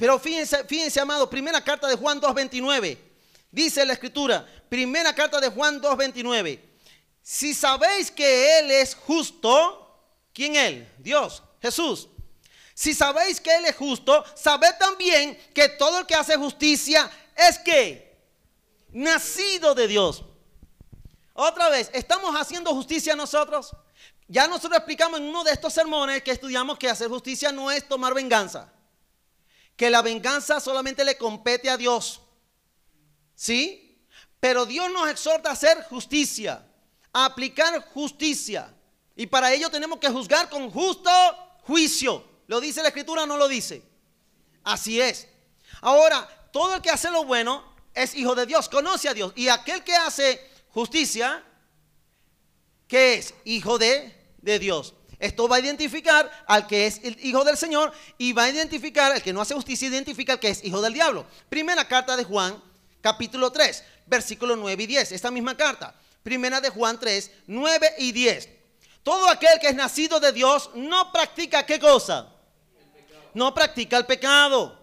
Pero fíjense, fíjense, amado, primera carta de Juan 2.29. Dice la escritura, primera carta de Juan 2.29. Si sabéis que Él es justo, ¿quién Él? Dios, Jesús. Si sabéis que Él es justo, sabed también que todo el que hace justicia es que nacido de Dios. Otra vez, ¿estamos haciendo justicia nosotros? Ya nosotros explicamos en uno de estos sermones que estudiamos que hacer justicia no es tomar venganza que la venganza solamente le compete a Dios. ¿Sí? Pero Dios nos exhorta a hacer justicia, a aplicar justicia. Y para ello tenemos que juzgar con justo juicio. ¿Lo dice la escritura no lo dice? Así es. Ahora, todo el que hace lo bueno es hijo de Dios, conoce a Dios. Y aquel que hace justicia, ¿qué es? Hijo de, de Dios. Esto va a identificar al que es el hijo del Señor y va a identificar al que no hace justicia, identifica al que es hijo del diablo. Primera carta de Juan, capítulo 3, versículos 9 y 10. Esta misma carta. Primera de Juan 3, 9 y 10. Todo aquel que es nacido de Dios no practica qué cosa? No practica el pecado.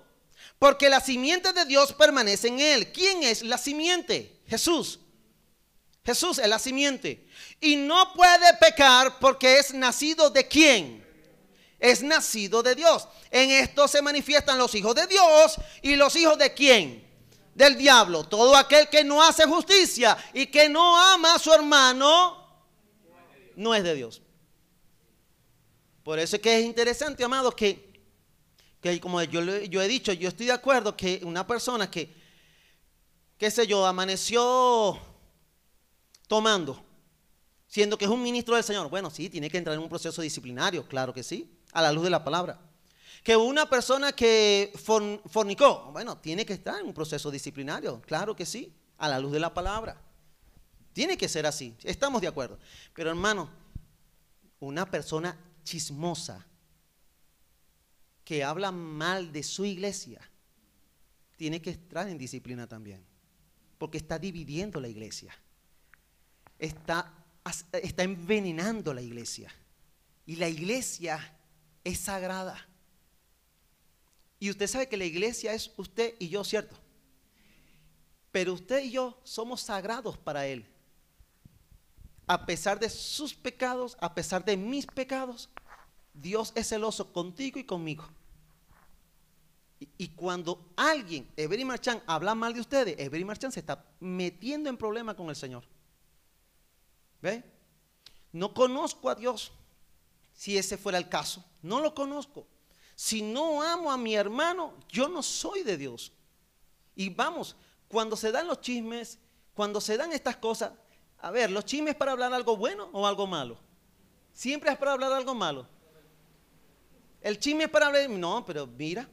Porque la simiente de Dios permanece en él. ¿Quién es la simiente? Jesús. Jesús es la simiente. Y no puede pecar porque es nacido de quién? Es nacido de Dios. En esto se manifiestan los hijos de Dios y los hijos de quién? Del diablo. Todo aquel que no hace justicia y que no ama a su hermano no es de Dios. Por eso es que es interesante, amados, que, que como yo, yo he dicho, yo estoy de acuerdo que una persona que, qué sé yo, amaneció tomando, siendo que es un ministro del Señor. Bueno, sí, tiene que entrar en un proceso disciplinario, claro que sí, a la luz de la palabra. Que una persona que fornicó, bueno, tiene que estar en un proceso disciplinario, claro que sí, a la luz de la palabra. Tiene que ser así, estamos de acuerdo. Pero hermano, una persona chismosa que habla mal de su iglesia, tiene que entrar en disciplina también, porque está dividiendo la iglesia está, está envenenando la iglesia. Y la iglesia es sagrada. Y usted sabe que la iglesia es usted y yo, ¿cierto? Pero usted y yo somos sagrados para Él. a pesar de sus pecados, a pesar de mis pecados, Dios es celoso contigo y conmigo. Y, cuando alguien, Every Marchand, habla mal de ustedes, Every Marchand se está metiendo en problema con el Señor. ¿Ve? No conozco a Dios, si ese fuera el caso. No lo conozco. Si no amo a mi hermano, yo no soy de Dios. Y vamos, cuando se dan los chismes, cuando se dan estas cosas, a ver, los chismes para hablar algo bueno o algo malo. Siempre es para hablar algo malo. El chisme es para hablar, no, pero mira,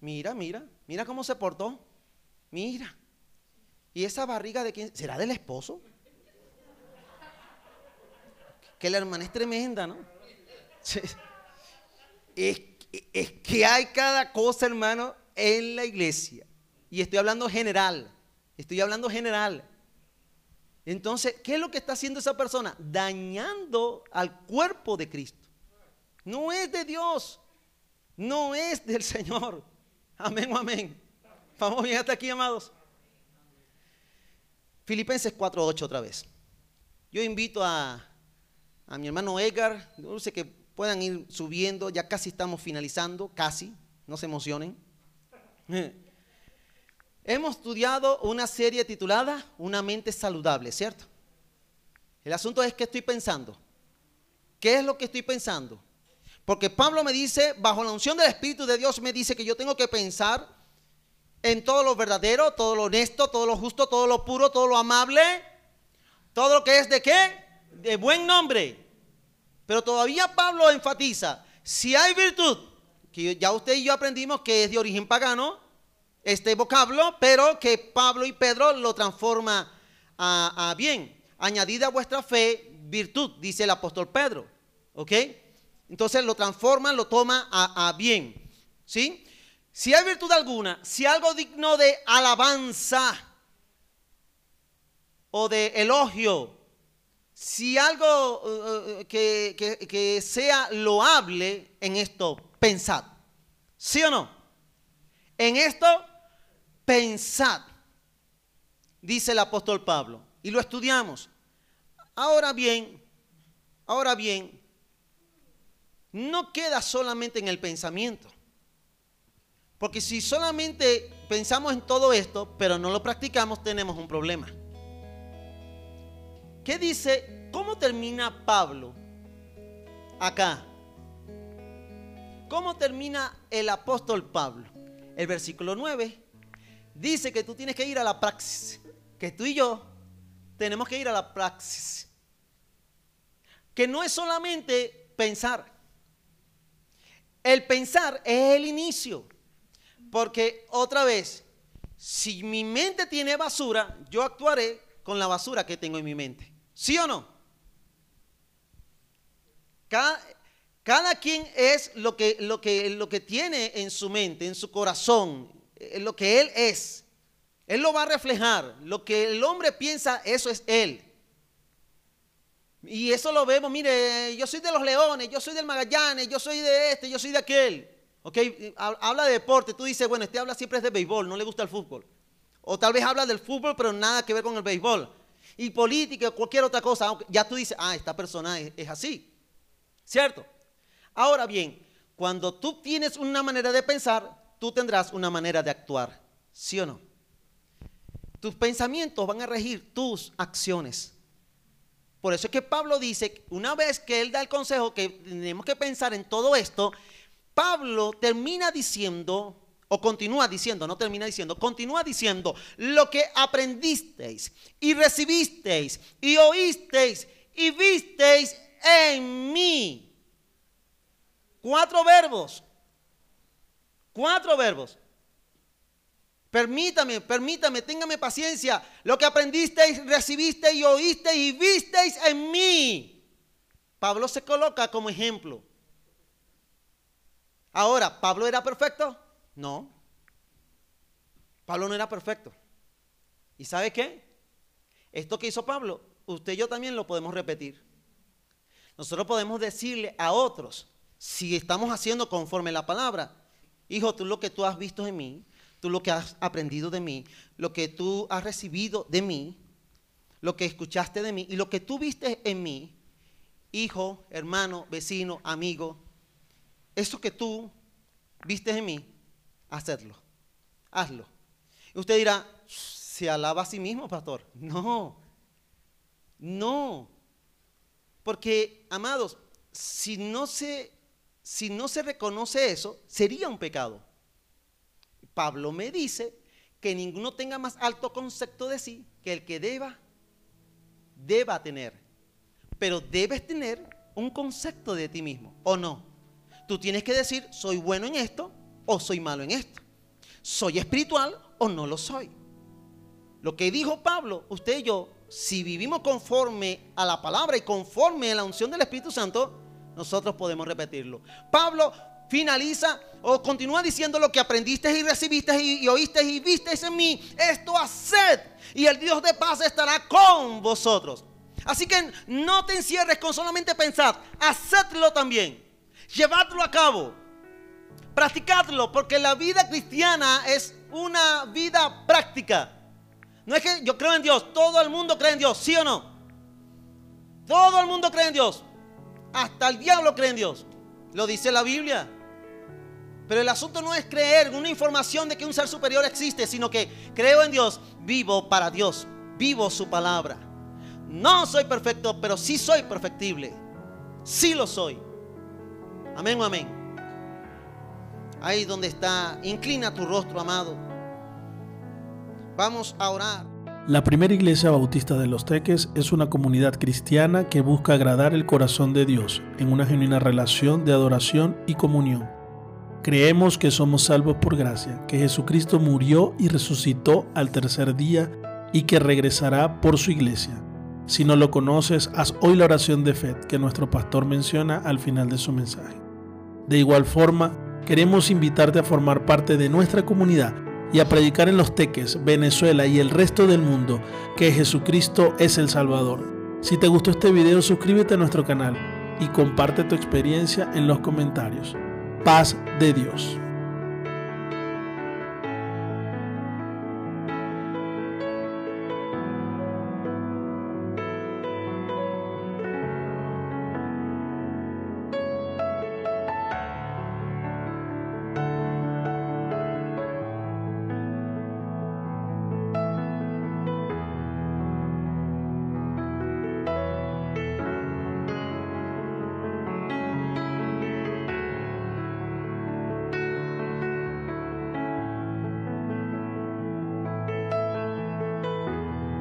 Mira, mira, mira cómo se portó. Mira. ¿Y esa barriga de quién? ¿Será del esposo? Que la hermana es tremenda, ¿no? Es, es que hay cada cosa, hermano, en la iglesia. Y estoy hablando general. Estoy hablando general. Entonces, ¿qué es lo que está haciendo esa persona? Dañando al cuerpo de Cristo. No es de Dios. No es del Señor. Amén o amén. Vamos bien hasta aquí, amados. Filipenses 4.8 otra vez. Yo invito a, a mi hermano Edgar, no sé que puedan ir subiendo, ya casi estamos finalizando, casi, no se emocionen. Hemos estudiado una serie titulada Una mente saludable, ¿cierto? El asunto es que estoy pensando. ¿Qué es lo que estoy pensando? Porque Pablo me dice, bajo la unción del Espíritu de Dios, me dice que yo tengo que pensar en todo lo verdadero, todo lo honesto, todo lo justo, todo lo puro, todo lo amable, todo lo que es de qué? De buen nombre. Pero todavía Pablo enfatiza, si hay virtud, que ya usted y yo aprendimos que es de origen pagano, este vocablo, pero que Pablo y Pedro lo transforma a, a bien. Añadida a vuestra fe, virtud, dice el apóstol Pedro. ¿Ok? Entonces lo transforma, lo toma a, bien. ¿Sí? Si hay virtud alguna, si algo digno de alabanza o de elogio, si algo uh, uh, que, que, sea loable en esto, pensad. ¿Sí o no? En esto, pensad, dice el apóstol Pablo. Y lo estudiamos. Ahora bien, ahora bien, no queda solamente en el pensamiento. Porque si solamente pensamos en todo esto, pero no lo practicamos, tenemos un problema. ¿Qué dice? ¿Cómo termina Pablo acá? ¿Cómo termina el apóstol Pablo? El versículo 9 dice que tú tienes que ir a la praxis, que tú y yo tenemos que ir a la praxis. Que no es solamente pensar, el pensar es el inicio. Porque otra vez, si mi mente tiene basura, yo actuaré con la basura que tengo en mi mente. ¿Sí o no? Cada, quien es lo que, lo, que, tiene en su mente, en su corazón, lo que él es. Él lo va a reflejar. Lo que el hombre piensa, eso es él. Y eso lo vemos, mire, yo soy de los Leones, yo soy del Magallanes, yo soy de este, yo soy de aquel. ¿Ok? Habla de deporte, tú dices, bueno, este habla siempre es de béisbol, no le gusta el fútbol. O tal vez habla del fútbol, pero nada que ver con el béisbol. Y política, cualquier otra cosa, ya tú dices, ah, esta persona es, es así. ¿Cierto? Ahora bien, cuando tú tienes una manera de pensar, tú tendrás una manera de actuar. ¿Sí o no? Tus pensamientos van a regir tus acciones. Por eso es que Pablo dice, una vez que él da el consejo que tenemos que pensar en todo esto, Pablo termina diciendo, o continúa diciendo, no termina diciendo, continúa diciendo, lo que aprendisteis y recibisteis y oísteis y visteis en mí. Cuatro verbos. Cuatro verbos. Permítame, permítame, téngame paciencia. Lo que aprendisteis, recibisteis y oísteis y visteis en mí. Pablo se coloca como ejemplo. Ahora, ¿Pablo era perfecto? No. Pablo no era perfecto. ¿Y sabe qué? Esto que hizo Pablo, usted y yo también lo podemos repetir. Nosotros podemos decirle a otros, si estamos haciendo conforme la palabra, hijo, tú lo que tú has visto en mí, tú lo que has aprendido de mí, lo que tú has recibido de mí, lo que escuchaste de mí y lo que tú viste en mí, hijo, hermano, vecino, amigo, eso que tú viste en mí, hacedlo, hazlo. Usted dirá, ¿se alaba a sí mismo, pastor? No, no. Porque, amados, si no se, si no se reconoce eso, sería un pecado. Pablo me dice que ninguno tenga más alto concepto de sí que el que deba, deba tener. Pero debes tener un concepto de ti mismo, ¿o no? Tú tienes que decir, soy bueno en esto o soy malo en esto. Soy espiritual o no lo soy. Lo que dijo Pablo, usted y yo, si vivimos conforme a la palabra y conforme a la unción del Espíritu Santo, nosotros podemos repetirlo. Pablo finaliza o continúa diciendo lo que aprendiste y recibiste y, oíste y viste en mí. Esto haced y el Dios de paz estará con vosotros. Así que no te encierres con solamente pensar, hacedlo también, llevadlo a cabo, practicadlo, porque la vida cristiana es una vida práctica. No es que yo creo en Dios, todo el mundo cree en Dios, ¿sí o no? Todo el mundo cree en Dios. Hasta el diablo cree en Dios. Lo dice la Biblia. Pero el asunto no es creer una información de que un ser superior existe, sino que creo en Dios, vivo para Dios, vivo su palabra. No soy perfecto, pero sí soy perfectible. Sí lo soy. Amén o amén. Ahí donde está, inclina tu rostro, amado. Vamos a orar. La primera iglesia bautista de Los Teques es una comunidad cristiana que busca agradar el corazón de Dios en una genuina relación de adoración y comunión. Creemos que somos salvos por gracia, que Jesucristo murió y resucitó al tercer día y que regresará por su iglesia. Si no lo conoces, haz hoy la oración de fe que nuestro pastor menciona al final de su mensaje. De igual forma, queremos invitarte a formar parte de nuestra comunidad y a predicar en los Teques, Venezuela y el resto del mundo que Jesucristo es el Salvador. Si te gustó este video, suscríbete a nuestro canal y comparte tu experiencia en los comentarios. Paz de Dios.